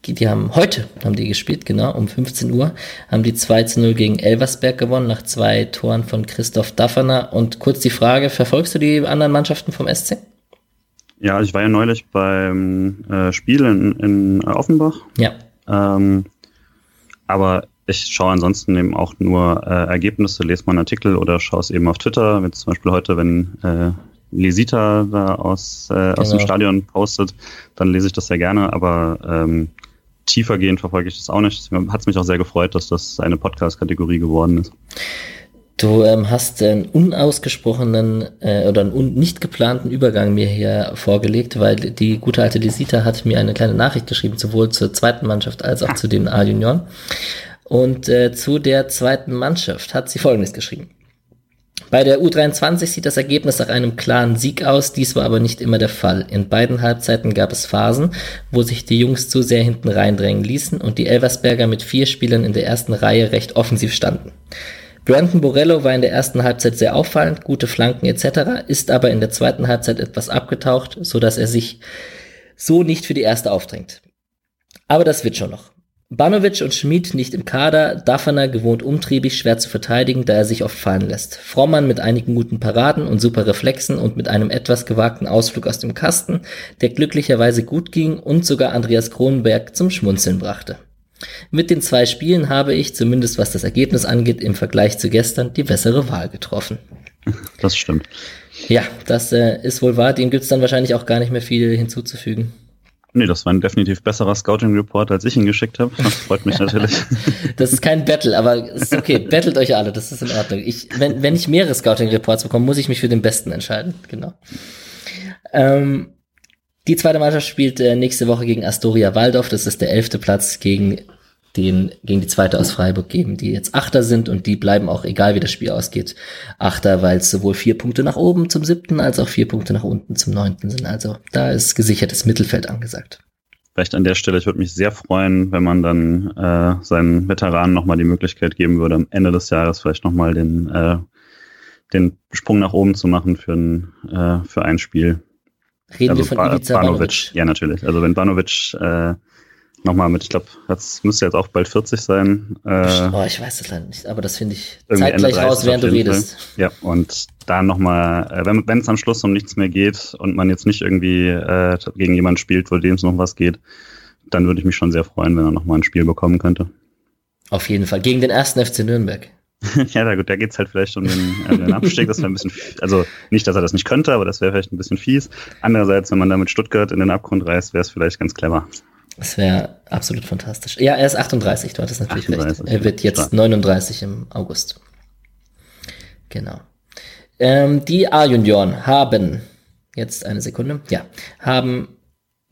die haben heute, haben die gespielt, genau, um 15 Uhr, haben die 2 zu 0 gegen Elversberg gewonnen, nach zwei Toren von Christoph Dafferner. Und kurz die Frage, verfolgst du die anderen Mannschaften vom SC? Ja, ich war ja neulich beim äh, Spiel in, in Offenbach. Ja. Ähm, aber ich schaue ansonsten eben auch nur äh, Ergebnisse, lese mal einen Artikel oder schaue es eben auf Twitter, wie zum Beispiel heute, wenn äh, Lesita da aus, äh, genau. aus dem. Stadion postet, dann lese ich das sehr gerne, aber ähm, tiefergehend verfolge ich das auch nicht. Hat es mich auch sehr gefreut, dass das eine Podcast-Kategorie geworden ist. Du ähm, hast einen unausgesprochenen äh, oder einen un nicht geplanten Übergang mir hier vorgelegt, weil die gute alte Lisita hat mir eine kleine Nachricht geschrieben, sowohl zur zweiten Mannschaft als auch ah. zu den A-Junioren. Und äh, zu der zweiten Mannschaft hat sie Folgendes geschrieben. Bei der U23 sieht das Ergebnis nach einem klaren Sieg aus, dies war aber nicht immer der Fall. In beiden Halbzeiten gab es Phasen, wo sich die Jungs zu sehr hinten reindrängen ließen und die Elversberger mit vier Spielern in der ersten Reihe recht offensiv standen. Brandon Borello war in der ersten Halbzeit sehr auffallend, gute Flanken etc., ist aber in der zweiten Halbzeit etwas abgetaucht, so dass er sich so nicht für die erste aufdrängt. Aber das wird schon noch. Banovic und Schmid nicht im Kader, Daffner gewohnt umtriebig, schwer zu verteidigen, da er sich oft fallen lässt. Frommann mit einigen guten Paraden und super Reflexen und mit einem etwas gewagten Ausflug aus dem Kasten, der glücklicherweise gut ging und sogar Andreas Kronberg zum Schmunzeln brachte. Mit den zwei Spielen habe ich, zumindest was das Ergebnis angeht, im Vergleich zu gestern die bessere Wahl getroffen. Das stimmt. Ja, das äh, ist wohl wahr. Dem gibt's dann wahrscheinlich auch gar nicht mehr viel hinzuzufügen. Nee, das war ein definitiv besserer Scouting-Report, als ich ihn geschickt habe. Das freut mich natürlich. das ist kein Battle, aber ist okay. Battelt euch alle, das ist in Ordnung. Ich, wenn, wenn ich mehrere Scouting-Reports bekomme, muss ich mich für den besten entscheiden. Genau. Ähm, die zweite Mannschaft spielt äh, nächste Woche gegen Astoria Waldorf. Das ist der elfte Platz gegen den gegen die zweite aus Freiburg geben, die jetzt Achter sind und die bleiben auch, egal wie das Spiel ausgeht, Achter, weil es sowohl vier Punkte nach oben zum siebten als auch vier Punkte nach unten zum neunten sind. Also da ist gesichertes Mittelfeld angesagt. Vielleicht an der Stelle, ich würde mich sehr freuen, wenn man dann äh, seinen Veteranen nochmal die Möglichkeit geben würde, am Ende des Jahres vielleicht nochmal den, äh, den Sprung nach oben zu machen für ein, äh, für ein Spiel. Reden also wir von Ivica Banovic. Banovic. Ja, natürlich. Also wenn Banovic äh, nochmal mit, ich glaube, das müsste jetzt auch bald 40 sein. Äh, oh, ich weiß das leider nicht, aber das finde ich zeitgleich raus, während du redest. Ja, und da nochmal, äh, wenn es am Schluss um nichts mehr geht und man jetzt nicht irgendwie äh, gegen jemanden spielt, wo dem es noch was geht, dann würde ich mich schon sehr freuen, wenn er nochmal ein Spiel bekommen könnte. Auf jeden Fall. Gegen den ersten FC Nürnberg. ja, da, gut, da geht's halt vielleicht um den, äh, den Abstieg. Das wäre ein bisschen, also nicht, dass er das nicht könnte, aber das wäre vielleicht ein bisschen fies. Andererseits, wenn man da mit Stuttgart in den Abgrund reißt, wäre es vielleicht ganz clever. Das wäre absolut fantastisch. Ja, er ist 38, du hattest natürlich 38, recht. Er wird jetzt klar. 39 im August. Genau. Ähm, die A-Junioren haben, jetzt eine Sekunde, ja, haben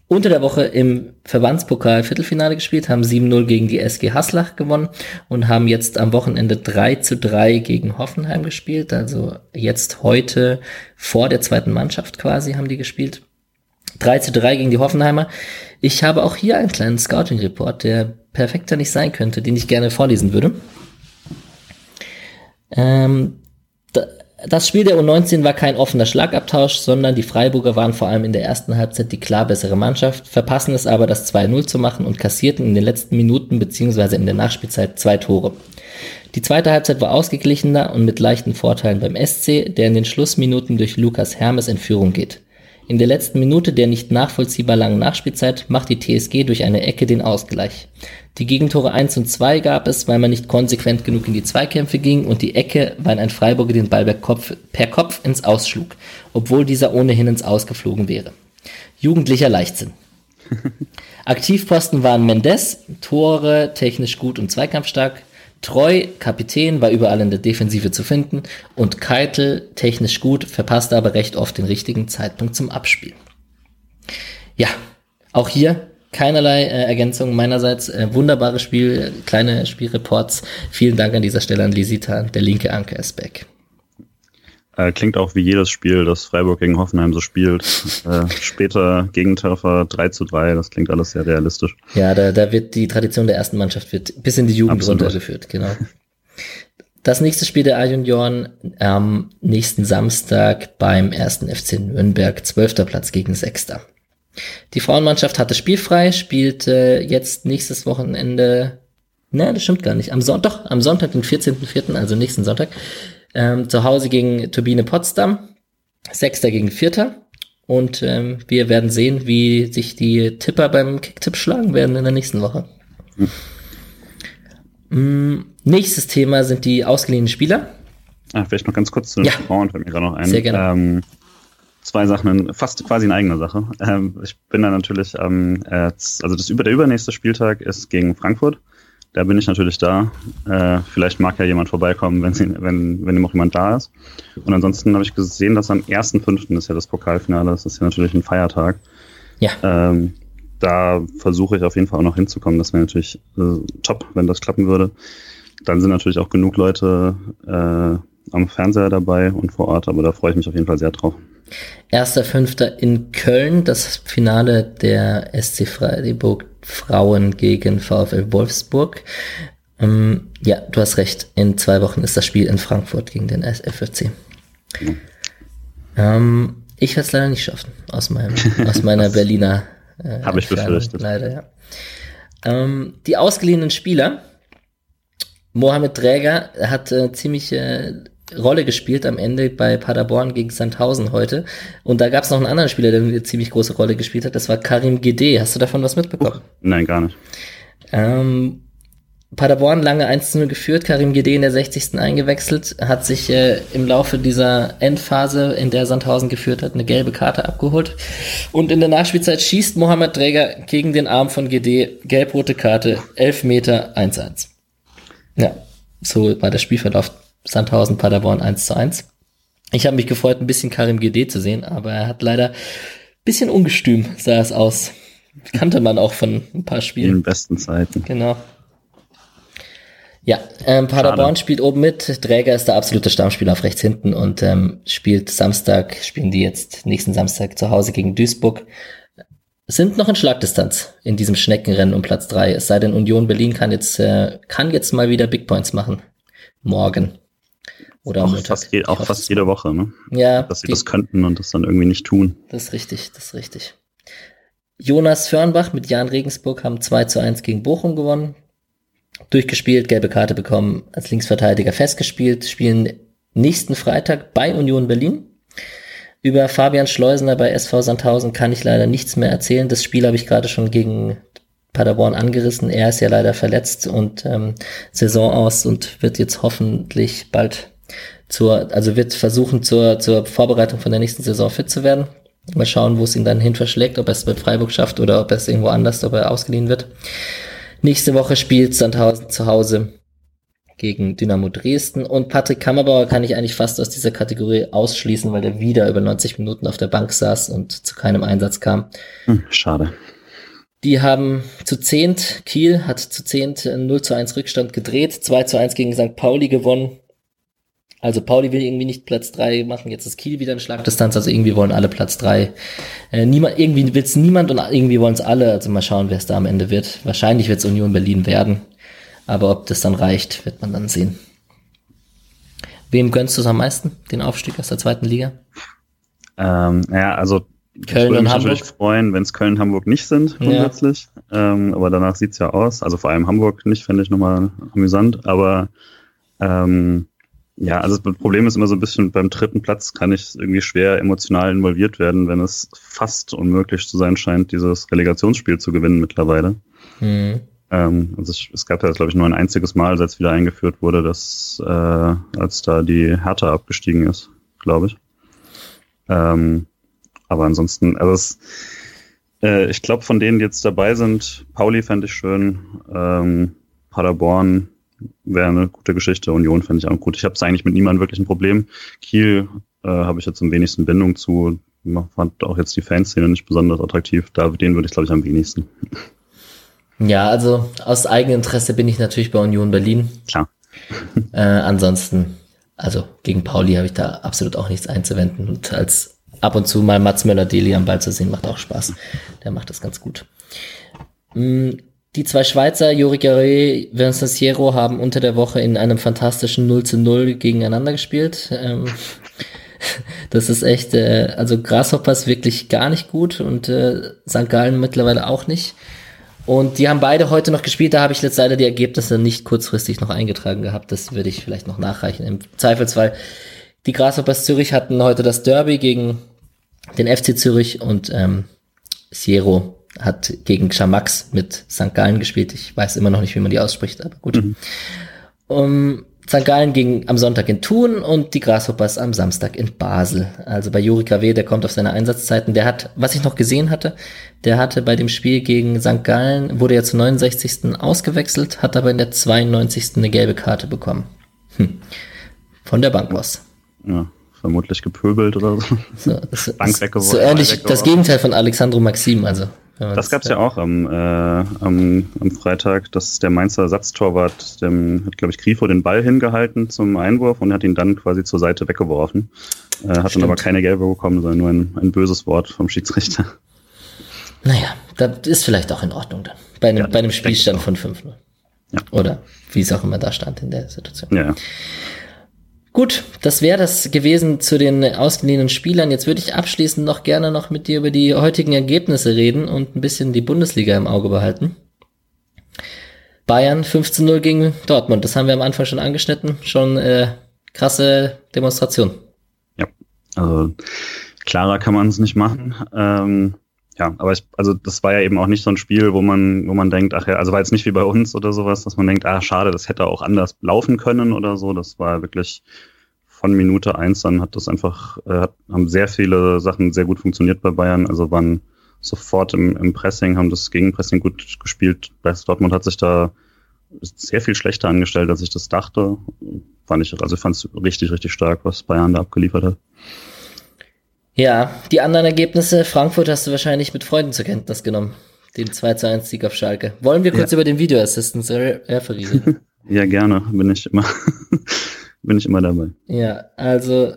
unter der Woche im Verbandspokal Viertelfinale gespielt, haben 7-0 gegen die SG Haslach gewonnen und haben jetzt am Wochenende 3 zu 3 gegen Hoffenheim gespielt. Also jetzt heute vor der zweiten Mannschaft quasi haben die gespielt. 3 zu 3 gegen die Hoffenheimer. Ich habe auch hier einen kleinen Scouting-Report, der perfekter nicht sein könnte, den ich gerne vorlesen würde. Ähm, das Spiel der U19 war kein offener Schlagabtausch, sondern die Freiburger waren vor allem in der ersten Halbzeit die klar bessere Mannschaft, verpassen es aber, das 2-0 zu machen und kassierten in den letzten Minuten bzw. in der Nachspielzeit zwei Tore. Die zweite Halbzeit war ausgeglichener und mit leichten Vorteilen beim SC, der in den Schlussminuten durch Lukas Hermes in Führung geht. In der letzten Minute der nicht nachvollziehbar langen Nachspielzeit macht die TSG durch eine Ecke den Ausgleich. Die Gegentore 1 und 2 gab es, weil man nicht konsequent genug in die Zweikämpfe ging und die Ecke, weil ein Freiburger den Ball per Kopf, per Kopf ins Ausschlug, obwohl dieser ohnehin ins Ausgeflogen wäre. Jugendlicher Leichtsinn. Aktivposten waren Mendes, Tore technisch gut und zweikampfstark, Treu, Kapitän, war überall in der Defensive zu finden und Keitel, technisch gut, verpasste aber recht oft den richtigen Zeitpunkt zum Abspiel. Ja, auch hier keinerlei äh, Ergänzung meinerseits. Äh, wunderbares Spiel, kleine Spielreports. Vielen Dank an dieser Stelle an Lisita. Der linke Anker ist back. Äh, klingt auch wie jedes Spiel, das Freiburg gegen Hoffenheim so spielt. Äh, später Gegentreffer 3 zu 3, das klingt alles sehr realistisch. Ja, da, da wird die Tradition der ersten Mannschaft wird bis in die Jugend Absolut. runtergeführt, genau. Das nächste Spiel der A-Junioren am nächsten Samstag beim ersten FC Nürnberg, 12. Platz gegen 6. Die Frauenmannschaft hatte spielfrei, spielt äh, jetzt nächstes Wochenende, ne, das stimmt gar nicht, am Sonntag, am Sonntag, den 14.04., also nächsten Sonntag, ähm, zu Hause gegen Turbine Potsdam, Sechster gegen Vierter. Und ähm, wir werden sehen, wie sich die Tipper beim Kicktipp schlagen werden in der nächsten Woche. Hm. Mm, nächstes Thema sind die ausgeliehenen Spieler. Ah, vielleicht noch ganz kurz zu den ja. Frauen, fällt mir gerade noch ein. Sehr gerne. Ähm, zwei Sachen, fast quasi eine eigene Sache. Ähm, ich bin da natürlich, ähm, äh, also das über der übernächste Spieltag ist gegen Frankfurt. Da bin ich natürlich da. Äh, vielleicht mag ja jemand vorbeikommen, wenn, sie, wenn, wenn auch jemand da ist. Und ansonsten habe ich gesehen, dass am 1.5. ist ja das Pokalfinale. Das ist ja natürlich ein Feiertag. Ja. Ähm, da versuche ich auf jeden Fall auch noch hinzukommen. Das wäre natürlich äh, top, wenn das klappen würde. Dann sind natürlich auch genug Leute äh, am Fernseher dabei und vor Ort, aber da freue ich mich auf jeden Fall sehr drauf. Erster Fünfter in Köln, das Finale der SC Freiburg Frauen gegen VfL Wolfsburg. Ähm, ja, du hast recht. In zwei Wochen ist das Spiel in Frankfurt gegen den FFC. Mhm. Ähm, ich werde es leider nicht schaffen, aus, meinem, aus meiner Berliner. Äh, Habe ich befürchtet. Leider, ja. Ähm, die ausgeliehenen Spieler. Mohamed Träger hat äh, ziemlich äh, Rolle gespielt am Ende bei Paderborn gegen Sandhausen heute. Und da gab es noch einen anderen Spieler, der eine ziemlich große Rolle gespielt hat. Das war Karim Gede. Hast du davon was mitbekommen? Uh, nein, gar nicht. Ähm, Paderborn lange 1 0 geführt, Karim Gede in der 60. eingewechselt, hat sich äh, im Laufe dieser Endphase, in der Sandhausen geführt hat, eine gelbe Karte abgeholt. Und in der Nachspielzeit schießt Mohamed Träger gegen den Arm von Gede, gelb-rote Karte, 11 Meter 1-1. Ja, so war der Spielverlauf Sandhausen Paderborn 1 zu 1. Ich habe mich gefreut, ein bisschen Karim GD zu sehen, aber er hat leider ein bisschen ungestüm, sah es aus. Kannte man auch von ein paar Spielen. In den besten Zeiten. Genau. Ja, ähm, Paderborn Schade. spielt oben mit. Träger ist der absolute Stammspieler auf rechts hinten und ähm, spielt Samstag, spielen die jetzt nächsten Samstag zu Hause gegen Duisburg. Sind noch in Schlagdistanz in diesem Schneckenrennen um Platz drei. Es sei denn, Union Berlin kann jetzt, äh, kann jetzt mal wieder Big Points machen. Morgen. Oder auch fast, je, auch fast jede Woche, ne? Ja. Dass sie die, das könnten und das dann irgendwie nicht tun. Das ist richtig, das ist richtig. Jonas Förnbach mit Jan Regensburg haben 2 zu 1 gegen Bochum gewonnen. Durchgespielt, gelbe Karte bekommen, als Linksverteidiger festgespielt, spielen nächsten Freitag bei Union Berlin. Über Fabian Schleusener bei SV Sandhausen kann ich leider nichts mehr erzählen. Das Spiel habe ich gerade schon gegen Paderborn angerissen. Er ist ja leider verletzt und ähm, Saison aus und wird jetzt hoffentlich bald zur, also wird versuchen zur, zur Vorbereitung von der nächsten Saison fit zu werden. Mal schauen, wo es ihn dann hin verschlägt, ob er es mit Freiburg schafft oder ob er es irgendwo anders, ob er ausgeliehen wird. Nächste Woche spielt Sandhausen zu Hause gegen Dynamo Dresden und Patrick Kammerbauer kann ich eigentlich fast aus dieser Kategorie ausschließen, weil der wieder über 90 Minuten auf der Bank saß und zu keinem Einsatz kam. Hm, schade. Die haben zu zehnt, Kiel hat zu zehnt 0 zu 1 Rückstand gedreht, 2 zu 1 gegen St. Pauli gewonnen. Also Pauli will irgendwie nicht Platz drei machen, jetzt ist Kiel wieder in Schlagdistanz, also irgendwie wollen alle Platz drei. Äh, niemand, irgendwie will es niemand und irgendwie wollen es alle, also mal schauen, wer es da am Ende wird. Wahrscheinlich wird es Union Berlin werden, aber ob das dann reicht, wird man dann sehen. Wem gönnst du es am meisten, den Aufstieg aus der zweiten Liga? Ähm, ja, also Köln ich würde mich freuen, wenn es Köln und Hamburg nicht sind, grundsätzlich. Ja. Ähm, aber danach sieht's ja aus. Also vor allem Hamburg nicht, fände ich nochmal amüsant. Aber ähm, ja, also das Problem ist immer so ein bisschen, beim dritten Platz kann ich irgendwie schwer emotional involviert werden, wenn es fast unmöglich zu sein scheint, dieses Relegationsspiel zu gewinnen mittlerweile. Mhm. Ähm, also es, es, gab ja, glaube ich, nur ein einziges Mal, seit es wieder eingeführt wurde, dass äh, als da die Hertha abgestiegen ist, glaube ich. Ähm, aber ansonsten, also es, äh, ich glaube, von denen, die jetzt dabei sind, Pauli fände ich schön, ähm, Paderborn wäre eine gute Geschichte. Union finde ich auch gut. Ich habe es eigentlich mit niemandem wirklich ein Problem. Kiel äh, habe ich jetzt am wenigsten Bindung zu. Fand auch jetzt die Fanszene nicht besonders attraktiv. Da, den würde ich, glaube ich, am wenigsten. Ja, also aus eigenem Interesse bin ich natürlich bei Union Berlin. Klar. Äh, ansonsten, also gegen Pauli habe ich da absolut auch nichts einzuwenden. Und als ab und zu mal Mats Möller-Deli am Ball zu sehen, macht auch Spaß. Der macht das ganz gut. Mm, die zwei Schweizer, Juri Garret, Vincent Sierro, haben unter der Woche in einem fantastischen 0 zu 0 gegeneinander gespielt. Ähm, das ist echt, äh, also Grasshoppers wirklich gar nicht gut und äh, St. Gallen mittlerweile auch nicht. Und die haben beide heute noch gespielt, da habe ich jetzt leider die Ergebnisse nicht kurzfristig noch eingetragen gehabt. Das würde ich vielleicht noch nachreichen. Im Zweifelsfall, die Grasshoppers Zürich hatten heute das Derby gegen den FC Zürich und ähm, Sierro hat gegen Chamax mit St. Gallen gespielt. Ich weiß immer noch nicht, wie man die ausspricht, aber gut. Mhm. Um, St. Gallen ging am Sonntag in Thun und die Grasshoppers am Samstag in Basel. Also bei Juri KW, der kommt auf seine Einsatzzeiten. Der hat, was ich noch gesehen hatte, der hatte bei dem Spiel gegen St. Gallen, wurde ja zur 69. ausgewechselt, hat aber in der 92. eine gelbe Karte bekommen. Hm. Von der Bank aus. Ja, vermutlich gepöbelt oder so. so, so Bank weggeworfen. So ähnlich das Gegenteil von Alexandro Maxim, also. Das gab es ja auch am, äh, am, am Freitag, dass der Mainzer Ersatztorwart, dem hat, glaube ich, Grifo den Ball hingehalten zum Einwurf und hat ihn dann quasi zur Seite weggeworfen. Äh, hat Stimmt. dann aber keine gelbe bekommen, sondern nur ein, ein böses Wort vom Schiedsrichter. Naja, das ist vielleicht auch in Ordnung dann. Bei einem, ja, bei einem Spielstand von 5-0. Ja. Oder wie es auch immer da stand in der Situation. Ja. Gut, das wäre das gewesen zu den ausgeliehenen Spielern. Jetzt würde ich abschließend noch gerne noch mit dir über die heutigen Ergebnisse reden und ein bisschen die Bundesliga im Auge behalten. Bayern 15-0 gegen Dortmund, das haben wir am Anfang schon angeschnitten. Schon äh, krasse Demonstration. Ja, also klarer kann man es nicht machen. Ähm, ja, aber ich, also das war ja eben auch nicht so ein Spiel, wo man, wo man denkt, ach ja, also war jetzt nicht wie bei uns oder sowas, dass man denkt, ah, schade, das hätte auch anders laufen können oder so. Das war wirklich von Minute eins dann hat das einfach, äh, haben sehr viele Sachen sehr gut funktioniert bei Bayern. Also waren sofort im, im Pressing, haben das Gegenpressing gut gespielt. West Dortmund hat sich da sehr viel schlechter angestellt, als ich das dachte. Fand ich, also fand es richtig, richtig stark, was Bayern da abgeliefert hat. Ja, die anderen Ergebnisse, Frankfurt hast du wahrscheinlich mit Freuden zur Kenntnis genommen. Den 2 zu 1 Sieg auf Schalke. Wollen wir kurz ja. über den Video Assistance Referee reden? ja, gerne. Bin ich immer, bin ich immer dabei. Ja, also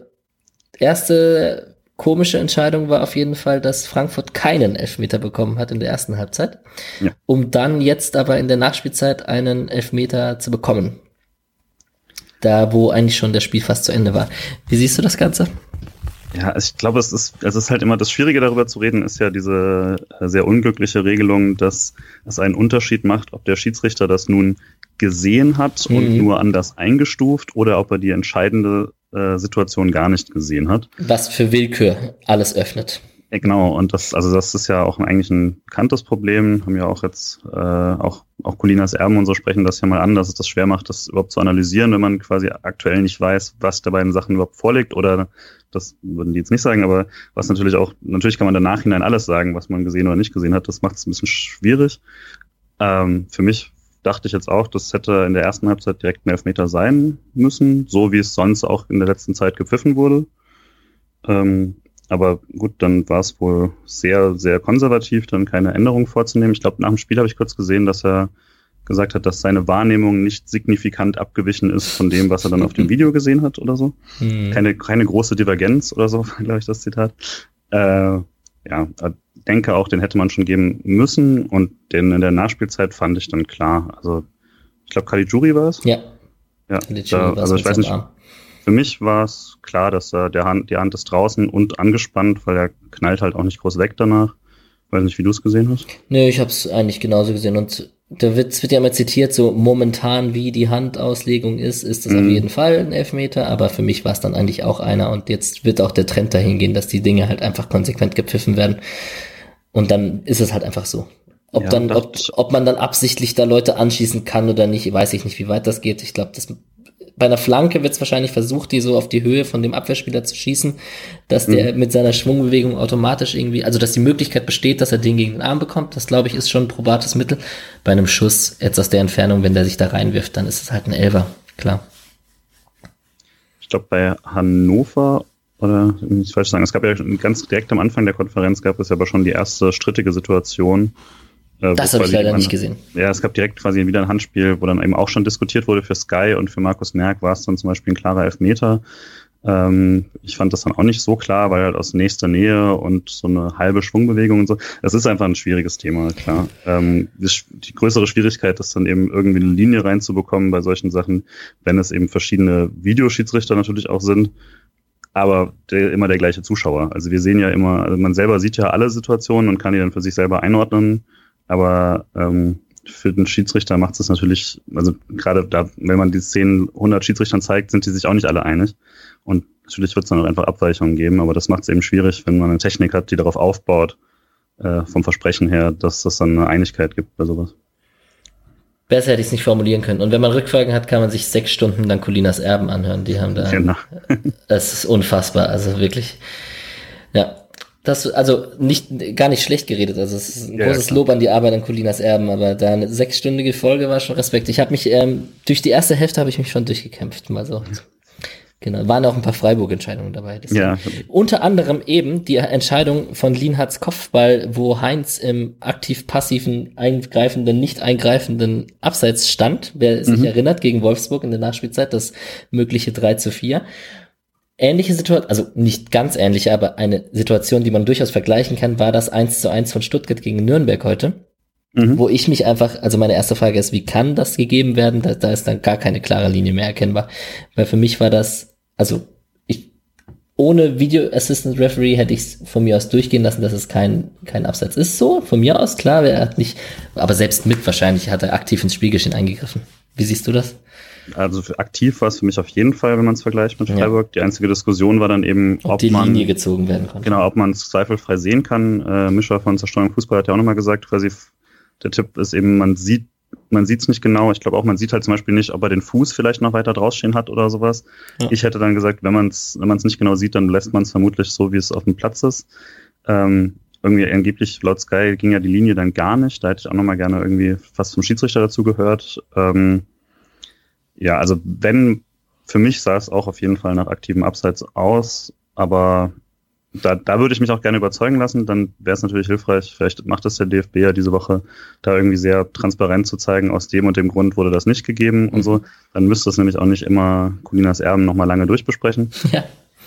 erste komische Entscheidung war auf jeden Fall, dass Frankfurt keinen Elfmeter bekommen hat in der ersten Halbzeit, ja. um dann jetzt aber in der Nachspielzeit einen Elfmeter zu bekommen. Da, wo eigentlich schon das Spiel fast zu Ende war. Wie siehst du das Ganze? Ja, ich glaube, es ist, es ist halt immer das Schwierige darüber zu reden, ist ja diese äh, sehr unglückliche Regelung, dass es einen Unterschied macht, ob der Schiedsrichter das nun gesehen hat mhm. und nur anders eingestuft oder ob er die entscheidende äh, Situation gar nicht gesehen hat. Was für Willkür alles öffnet. Ja, genau, und das, also das ist ja auch eigentlich ein bekanntes Problem, haben ja auch jetzt, äh, auch, auch Colinas Erben und so sprechen das ja mal an, dass es das schwer macht, das überhaupt zu analysieren, wenn man quasi aktuell nicht weiß, was der beiden Sachen überhaupt vorliegt oder das würden die jetzt nicht sagen, aber was natürlich auch, natürlich kann man im Nachhinein alles sagen, was man gesehen oder nicht gesehen hat, das macht es ein bisschen schwierig. Ähm, für mich dachte ich jetzt auch, das hätte in der ersten Halbzeit direkt ein Elfmeter sein müssen, so wie es sonst auch in der letzten Zeit gepfiffen wurde. Ähm, aber gut, dann war es wohl sehr, sehr konservativ, dann keine Änderung vorzunehmen. Ich glaube, nach dem Spiel habe ich kurz gesehen, dass er gesagt hat, dass seine Wahrnehmung nicht signifikant abgewichen ist von dem, was er dann auf dem Video gesehen hat oder so. Hm. Keine, keine große Divergenz oder so, glaube ich, das Zitat. Äh, ja, denke auch, den hätte man schon geben müssen und den in der Nachspielzeit fand ich dann klar. Also ich glaube, Caligiuri war es. Ja. Ja, da, also ich weiß nicht, Arm. Für mich war es klar, dass er der Hand, die Hand ist draußen und angespannt, weil er knallt halt auch nicht groß weg danach. Weiß nicht, wie du es gesehen hast. Nö, ich habe es eigentlich genauso gesehen und da wird, es wird ja immer zitiert, so momentan wie die Handauslegung ist, ist das mhm. auf jeden Fall ein Elfmeter, aber für mich war es dann eigentlich auch einer und jetzt wird auch der Trend dahin gehen, dass die Dinge halt einfach konsequent gepfiffen werden und dann ist es halt einfach so. Ob ja, dann, ob, ob man dann absichtlich da Leute anschießen kann oder nicht, weiß ich nicht, wie weit das geht. Ich glaube, das bei einer Flanke wird es wahrscheinlich versucht, die so auf die Höhe von dem Abwehrspieler zu schießen, dass mhm. der mit seiner Schwungbewegung automatisch irgendwie, also dass die Möglichkeit besteht, dass er den gegen den Arm bekommt. Das glaube ich ist schon ein probates Mittel. Bei einem Schuss jetzt aus der Entfernung, wenn der sich da reinwirft, dann ist es halt ein Elver, klar. Ich glaube bei Hannover oder ich falsch sagen, es gab ja ganz direkt am Anfang der Konferenz gab es ja aber schon die erste strittige Situation, das habe ich leider nicht gesehen. Ja, es gab direkt quasi wieder ein Handspiel, wo dann eben auch schon diskutiert wurde für Sky und für Markus Merck war es dann zum Beispiel ein klarer Elfmeter. Ähm, ich fand das dann auch nicht so klar, weil halt aus nächster Nähe und so eine halbe Schwungbewegung und so. Es ist einfach ein schwieriges Thema, klar. Ähm, die, die, größere Schwierigkeit ist dann eben irgendwie eine Linie reinzubekommen bei solchen Sachen, wenn es eben verschiedene Videoschiedsrichter natürlich auch sind aber der, immer der gleiche Zuschauer. Also wir sehen ja immer, also man selber sieht ja alle Situationen und kann die dann für sich selber einordnen. Aber ähm, für den Schiedsrichter macht es natürlich, also gerade da, wenn man die Szenen 100 Schiedsrichtern zeigt, sind die sich auch nicht alle einig. Und natürlich wird es dann auch einfach Abweichungen geben, aber das macht es eben schwierig, wenn man eine Technik hat, die darauf aufbaut, äh, vom Versprechen her, dass es dann eine Einigkeit gibt bei sowas. Besser hätte ich es nicht formulieren können. Und wenn man Rückfragen hat, kann man sich sechs Stunden dann Colinas Erben anhören. Die haben da. Genau. das ist unfassbar. Also wirklich. Ja. Das, also nicht, gar nicht schlecht geredet. Also es ist ein ja, großes ja, Lob an die Arbeit an Colinas Erben, aber da eine sechsstündige Folge war schon Respekt. Ich habe mich, ähm, durch die erste Hälfte habe ich mich schon durchgekämpft, mal so. Genau, waren auch ein paar Freiburg-Entscheidungen dabei. Ja. Unter anderem eben die Entscheidung von Lienhards Kopfball, wo Heinz im aktiv-passiven, eingreifenden, nicht eingreifenden Abseits stand. Wer sich mhm. erinnert, gegen Wolfsburg in der Nachspielzeit, das mögliche 3 zu 4 ähnliche Situation, also nicht ganz ähnliche, aber eine Situation, die man durchaus vergleichen kann, war das 1 zu 1 von Stuttgart gegen Nürnberg heute. Mhm. Wo ich mich einfach, also meine erste Frage ist, wie kann das gegeben werden? Da, da ist dann gar keine klare Linie mehr erkennbar. Weil für mich war das, also ich, ohne Video Assistant Referee hätte ich es von mir aus durchgehen lassen, dass es kein, kein Abseits ist. So, von mir aus, klar, wer hat nicht, aber selbst mit wahrscheinlich hat er aktiv ins Spielgeschehen eingegriffen. Wie siehst du das? Also für aktiv war es für mich auf jeden Fall, wenn man es vergleicht mit Freiburg. Ja. Die einzige Diskussion war dann eben, ob, ob die man, Linie gezogen werden kann. Genau, ob man es zweifelfrei sehen kann. Äh, Mischer von Zerstörung Fußball hat ja auch nochmal gesagt, quasi der Tipp ist eben, man sieht man sieht es nicht genau. Ich glaube auch, man sieht halt zum Beispiel nicht, ob er den Fuß vielleicht noch weiter drausstehen hat oder sowas. Ja. Ich hätte dann gesagt, wenn man es wenn man's nicht genau sieht, dann lässt man es vermutlich so, wie es auf dem Platz ist. Ähm, irgendwie angeblich laut Sky ging ja die Linie dann gar nicht. Da hätte ich auch nochmal gerne irgendwie fast vom Schiedsrichter dazu gehört. Ähm, ja, also wenn, für mich sah es auch auf jeden Fall nach aktivem Abseits aus, aber da, da würde ich mich auch gerne überzeugen lassen. Dann wäre es natürlich hilfreich, vielleicht macht es der DFB ja diese Woche, da irgendwie sehr transparent zu zeigen, aus dem und dem Grund wurde das nicht gegeben und so. Dann müsste es nämlich auch nicht immer Colinas Erben nochmal lange durchbesprechen. Ja.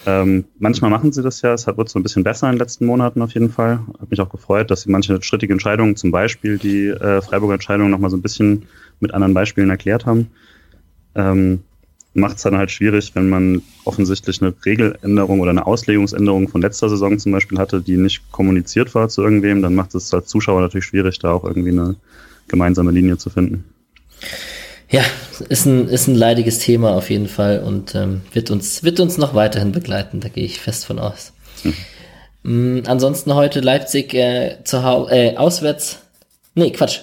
Ähm, manchmal machen sie das ja, es wird so ein bisschen besser in den letzten Monaten auf jeden Fall. Hat mich auch gefreut, dass sie manche strittige Entscheidungen, zum Beispiel die äh, Freiburger Entscheidung, nochmal so ein bisschen mit anderen Beispielen erklärt haben ähm, macht es dann halt schwierig, wenn man offensichtlich eine Regeländerung oder eine Auslegungsänderung von letzter Saison zum Beispiel hatte, die nicht kommuniziert war zu irgendwem, dann macht es als Zuschauer natürlich schwierig, da auch irgendwie eine gemeinsame Linie zu finden. Ja, ist ein, ist ein leidiges Thema auf jeden Fall und ähm, wird, uns, wird uns noch weiterhin begleiten, da gehe ich fest von aus. Hm. Mm, ansonsten heute Leipzig äh, zu Hause, äh, auswärts. Nee, Quatsch.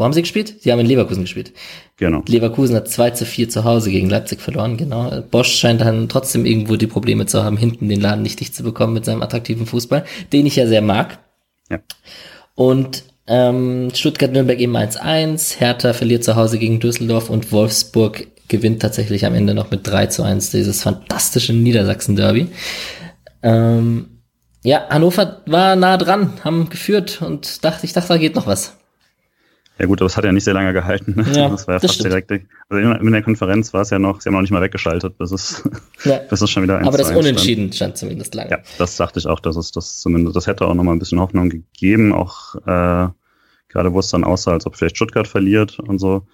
Wo haben sie gespielt? Sie haben in Leverkusen gespielt. Genau. Leverkusen hat 2 zu 4 zu Hause gegen Leipzig verloren, genau. Bosch scheint dann trotzdem irgendwo die Probleme zu haben, hinten den Laden nicht dicht zu bekommen mit seinem attraktiven Fußball, den ich ja sehr mag. Ja. Und ähm, Stuttgart-Nürnberg eben 1-1, Hertha verliert zu Hause gegen Düsseldorf und Wolfsburg gewinnt tatsächlich am Ende noch mit 3 zu 1 dieses fantastische Niedersachsen-Derby. Ähm, ja, Hannover war nah dran, haben geführt und dachte, ich dachte, da geht noch was. Ja gut, aber es hat ja nicht sehr lange gehalten. Ne? Ja, das war ja das fast direkt. Also in, in der Konferenz war es ja noch, sie haben noch nicht mal weggeschaltet, bis es, Ja. bis es schon wieder 1 Aber das 1 stand. Unentschieden stand zumindest lange. Ja, das dachte ich auch, dass es das zumindest, das hätte auch nochmal ein bisschen Hoffnung gegeben, auch äh, gerade wo es dann aussah, als ob vielleicht Stuttgart verliert und so.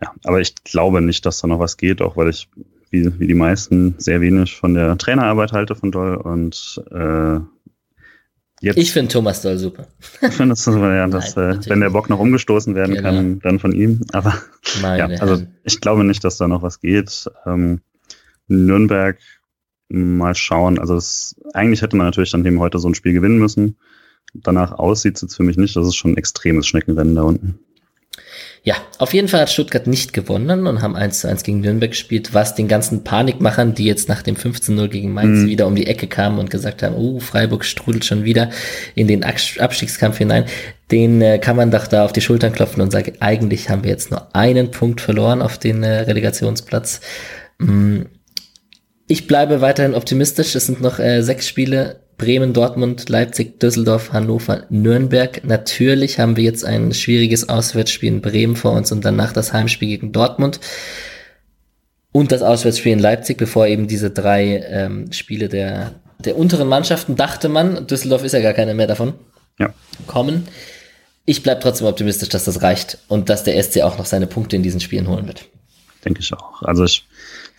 Ja, aber ich glaube nicht, dass da noch was geht, auch weil ich, wie, wie die meisten, sehr wenig von der Trainerarbeit halte von Doll und äh, jetzt Ich finde Thomas Doll super. finde es, ja, dass, Nein, äh, wenn der Bock noch umgestoßen werden Genau. kann, dann von ihm. Aber Meine ja, also Herren. ich glaube nicht, dass da noch was geht. Ähm, Nürnberg mal schauen. Also es, eigentlich hätte man natürlich dann eben heute so ein Spiel gewinnen müssen. Danach aussieht es jetzt für mich nicht. Das ist schon ein extremes Schneckenrennen da unten. Ja, auf jeden Fall hat Stuttgart nicht gewonnen und haben 1 zu 1 gegen Nürnberg gespielt, was den ganzen Panikmachern, die jetzt nach dem 15-0 gegen Mainz Mhm. wieder um die Ecke kamen und gesagt haben, oh, Freiburg strudelt schon wieder in den Abs- Abstiegskampf hinein, den äh, kann man doch da auf die Schultern klopfen und sagen, eigentlich haben wir jetzt nur einen Punkt verloren auf den äh, Relegationsplatz. Mm, Ich bleibe weiterhin optimistisch. Es sind noch äh, sechs Spiele. Bremen, Dortmund, Leipzig, Düsseldorf, Hannover, Nürnberg. Natürlich haben wir jetzt ein schwieriges Auswärtsspiel in Bremen vor uns und danach das Heimspiel gegen Dortmund und das Auswärtsspiel in Leipzig, bevor eben diese drei ähm, Spiele der, der unteren Mannschaften, dachte man, Düsseldorf ist ja gar keine mehr davon, Ja, kommen. Ich bleib trotzdem optimistisch, dass das reicht und dass der SC auch noch seine Punkte in diesen Spielen holen wird. denke ich auch. Also ich,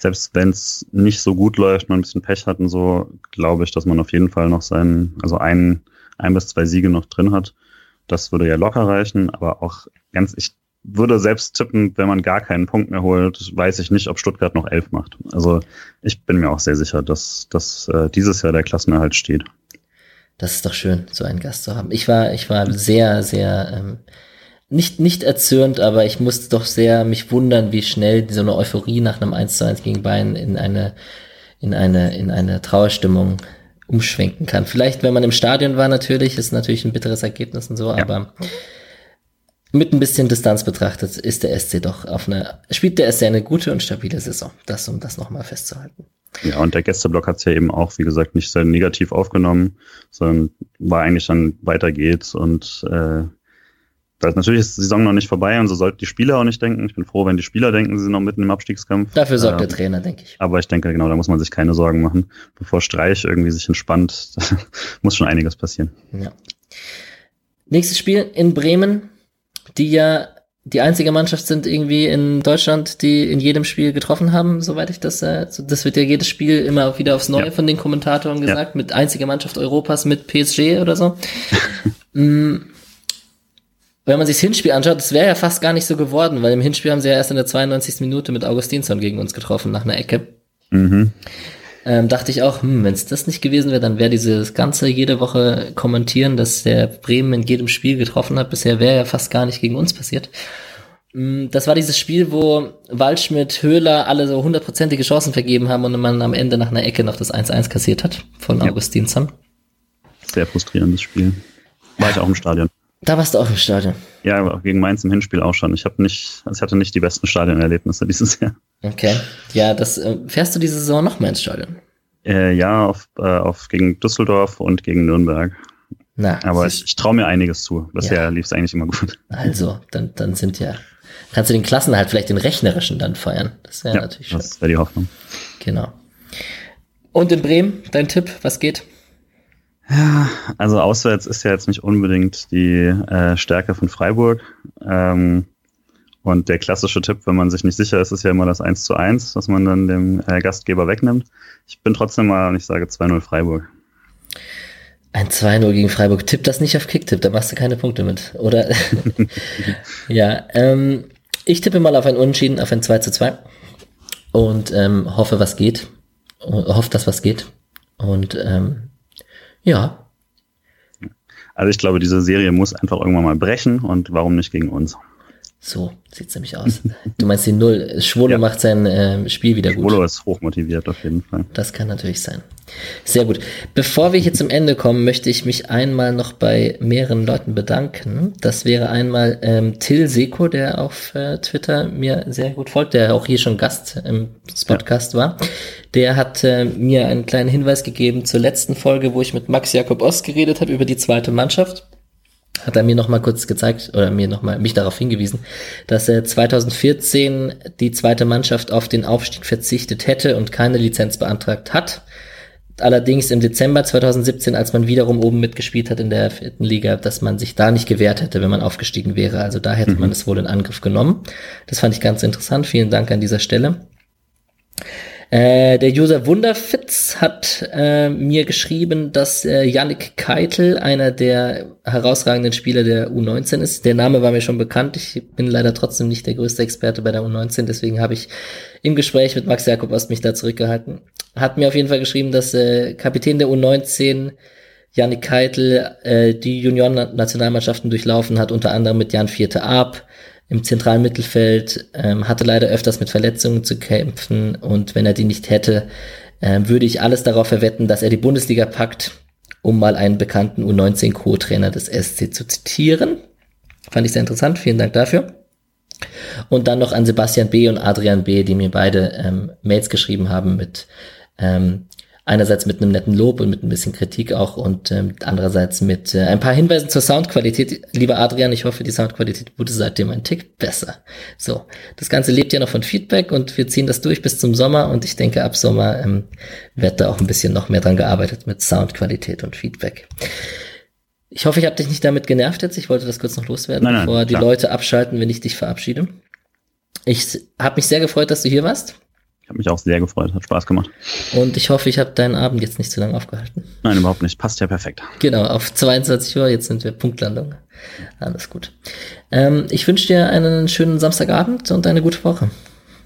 selbst wenn es nicht so gut läuft, man ein bisschen Pech hat und so, glaube ich, dass man auf jeden Fall noch seinen, also ein, ein bis zwei Siege noch drin hat. Das würde ja locker reichen, aber auch ganz, ich würde selbst tippen, wenn man gar keinen Punkt mehr holt, weiß ich nicht, ob Stuttgart noch elf macht. Also ich bin mir auch sehr sicher, dass, dass äh, dieses Jahr der Klassenerhalt steht. Das ist doch schön, so einen Gast zu haben. Ich war, ich war sehr, sehr, ähm, nicht, nicht erzürnt, aber ich musste doch sehr mich wundern, wie schnell so eine Euphorie nach einem 1 zu 1 gegen Bayern in eine, in eine, in eine Trauerstimmung umschwenken kann. Vielleicht, wenn man im Stadion war, natürlich, ist natürlich ein bitteres Ergebnis und so, aber mit ein bisschen Distanz betrachtet ist der SC doch auf eine, spielt der SC eine gute und stabile Saison. Das, um das nochmal festzuhalten. Ja, und der Gästeblock hat es ja eben auch, wie gesagt, nicht sehr negativ aufgenommen, sondern war eigentlich dann weiter geht's und äh, natürlich ist die Saison noch nicht vorbei und so sollten die Spieler auch nicht denken. Ich bin froh, wenn die Spieler denken, sie sind noch mitten im Abstiegskampf. Dafür sorgt Ähm, der Trainer, denke ich. Aber ich denke, genau, da muss man sich keine Sorgen machen. Bevor Streich irgendwie sich entspannt, muss schon einiges passieren. Ja. Nächstes Spiel in Bremen, die ja die einzige Mannschaft sind irgendwie in Deutschland, die in jedem Spiel getroffen haben, soweit ich das, äh, das wird ja jedes Spiel immer wieder aufs Neue Ja. von den Kommentatoren gesagt, mit einziger Mannschaft Europas mit PSG oder so. Mm, Wenn man sich das Hinspiel anschaut, das wäre ja fast gar nicht so geworden, weil im Hinspiel haben sie ja erst in der 92. Minute mit Augustinsson gegen uns getroffen nach einer Ecke Mhm. ähm, dachte ich auch, hm, wenn es das nicht gewesen wäre, dann wäre dieses ganze jede Woche kommentieren, dass der Bremen in jedem Spiel getroffen hat. Bisher wäre ja fast gar nicht gegen uns passiert. Mm, Das war dieses Spiel, wo Waldschmidt, Höhler alle so hundertprozentige Chancen vergeben haben und man am Ende nach einer Ecke noch das 1-1 kassiert hat von Ja. Augustinsson. Sehr frustrierendes Spiel. War ich auch im Stadion. Da warst du auch im Stadion. Ja, aber gegen Mainz im Hinspiel auch schon. Ich habe nicht, also ich hatte nicht die besten Stadionerlebnisse dieses Jahr. Okay. Ja, das äh, fährst du diese Saison noch mehr ins Stadion? Äh, ja, auf, äh, auf gegen Düsseldorf und gegen Nürnberg. Na, Aber ich, ich traue mir einiges zu. Bisher Ja. lief es eigentlich immer gut. also, dann, dann sind ja, kannst du den Klassen halt vielleicht den rechnerischen dann feiern. Das wäre natürlich schön. das wäre die Hoffnung. Genau. Und in Bremen, dein Tipp, was geht? Ja, also auswärts ist ja jetzt nicht unbedingt die äh, Stärke von Freiburg. Ähm, und der klassische Tipp, wenn man sich nicht sicher ist, ist ja immer das 1 zu 1, was man dann dem äh, Gastgeber wegnimmt. Ich bin trotzdem mal, und ich sage 2-0 Freiburg. Ein 2-0 gegen Freiburg. Tipp das nicht auf Kicktipp, da machst du keine Punkte mit. Oder? ja, ähm, ich tippe mal auf ein Unentschieden, auf ein 2 zu 2. Und ähm, hoffe, was geht. Hoffe, dass was geht. Und ähm, Ja. Also ich glaube, diese Serie muss einfach irgendwann mal brechen und warum nicht gegen uns? So sieht's nämlich aus. Du meinst die Null. Schwolo ja. macht sein äh, Spiel wieder gut. Schwolo ist hochmotiviert auf jeden Fall. Das kann natürlich sein. Sehr gut. Bevor wir hier zum Ende kommen, möchte ich mich einmal noch bei mehreren Leuten bedanken. Das wäre einmal ähm, Till Seko, der auf äh, Twitter mir sehr gut folgt, der auch hier schon Gast im Podcast ja. war. Der hat äh, mir einen kleinen Hinweis gegeben zur letzten Folge, wo ich mit Max Jakob Ost geredet habe über die zweite Mannschaft hat er mir noch mal kurz gezeigt oder mir noch mal mich darauf hingewiesen, dass er 2014 die zweite Mannschaft auf den Aufstieg verzichtet hätte und keine Lizenz beantragt hat. Allerdings im Dezember 2017, als man wiederum oben mitgespielt hat in der vierten Liga, dass man sich da nicht gewehrt hätte, wenn man aufgestiegen wäre. Also da hätte mhm. man es wohl in Angriff genommen. Das fand ich ganz interessant. Vielen Dank an dieser Stelle. Äh, der User Wunderfitz hat äh, mir geschrieben, dass äh, Yannick Keitel einer der herausragenden Spieler der U19 ist. Der Name war mir schon bekannt. Ich bin leider trotzdem nicht der größte Experte bei der U19, deswegen habe ich im Gespräch mit Max Jakob Ost mich da zurückgehalten. Hat mir auf jeden Fall geschrieben, dass äh, Kapitän der U19 Yannick Keitel äh, die Junioren-Nationalmannschaften durchlaufen hat, unter anderem mit Jan Vierte Ab, im zentralen Mittelfeld, ähm, hatte leider öfters mit Verletzungen zu kämpfen und wenn er die nicht hätte, ähm, würde ich alles darauf verwetten, dass er die Bundesliga packt, um mal einen bekannten U19-Co-Trainer des SC zu zitieren. Fand ich sehr interessant, vielen Dank dafür. Und dann noch an Sebastian B. und Adrian B., die mir beide ähm, Mails geschrieben haben mit ähm, einerseits mit einem netten Lob und mit ein bisschen Kritik auch und ähm, andererseits mit äh, ein paar Hinweisen zur Soundqualität. Lieber Adrian, ich hoffe, die Soundqualität wurde seitdem ein Tick besser. So, das Ganze lebt ja noch von Feedback und wir ziehen das durch bis zum Sommer und ich denke, ab Sommer ähm, wird da auch ein bisschen noch mehr dran gearbeitet mit Soundqualität und Feedback. Ich hoffe, ich habe dich nicht damit genervt jetzt. Ich wollte das kurz noch loswerden, nein, nein, bevor die Leute abschalten, wenn ich dich verabschiede. Ich habe mich sehr gefreut, dass du hier warst habe mich auch sehr gefreut, hat Spaß gemacht. Und ich hoffe, ich habe deinen Abend jetzt nicht zu lange aufgehalten. Nein, überhaupt nicht. Passt ja perfekt. Genau, auf 22 Uhr, jetzt sind wir Punktlandung. Alles gut. Ähm, ich wünsche dir einen schönen Samstagabend und eine gute Woche.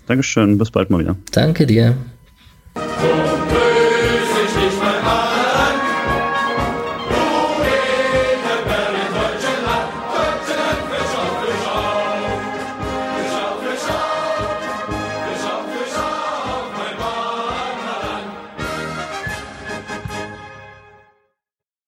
Dankeschön, bis bald mal wieder. Danke dir.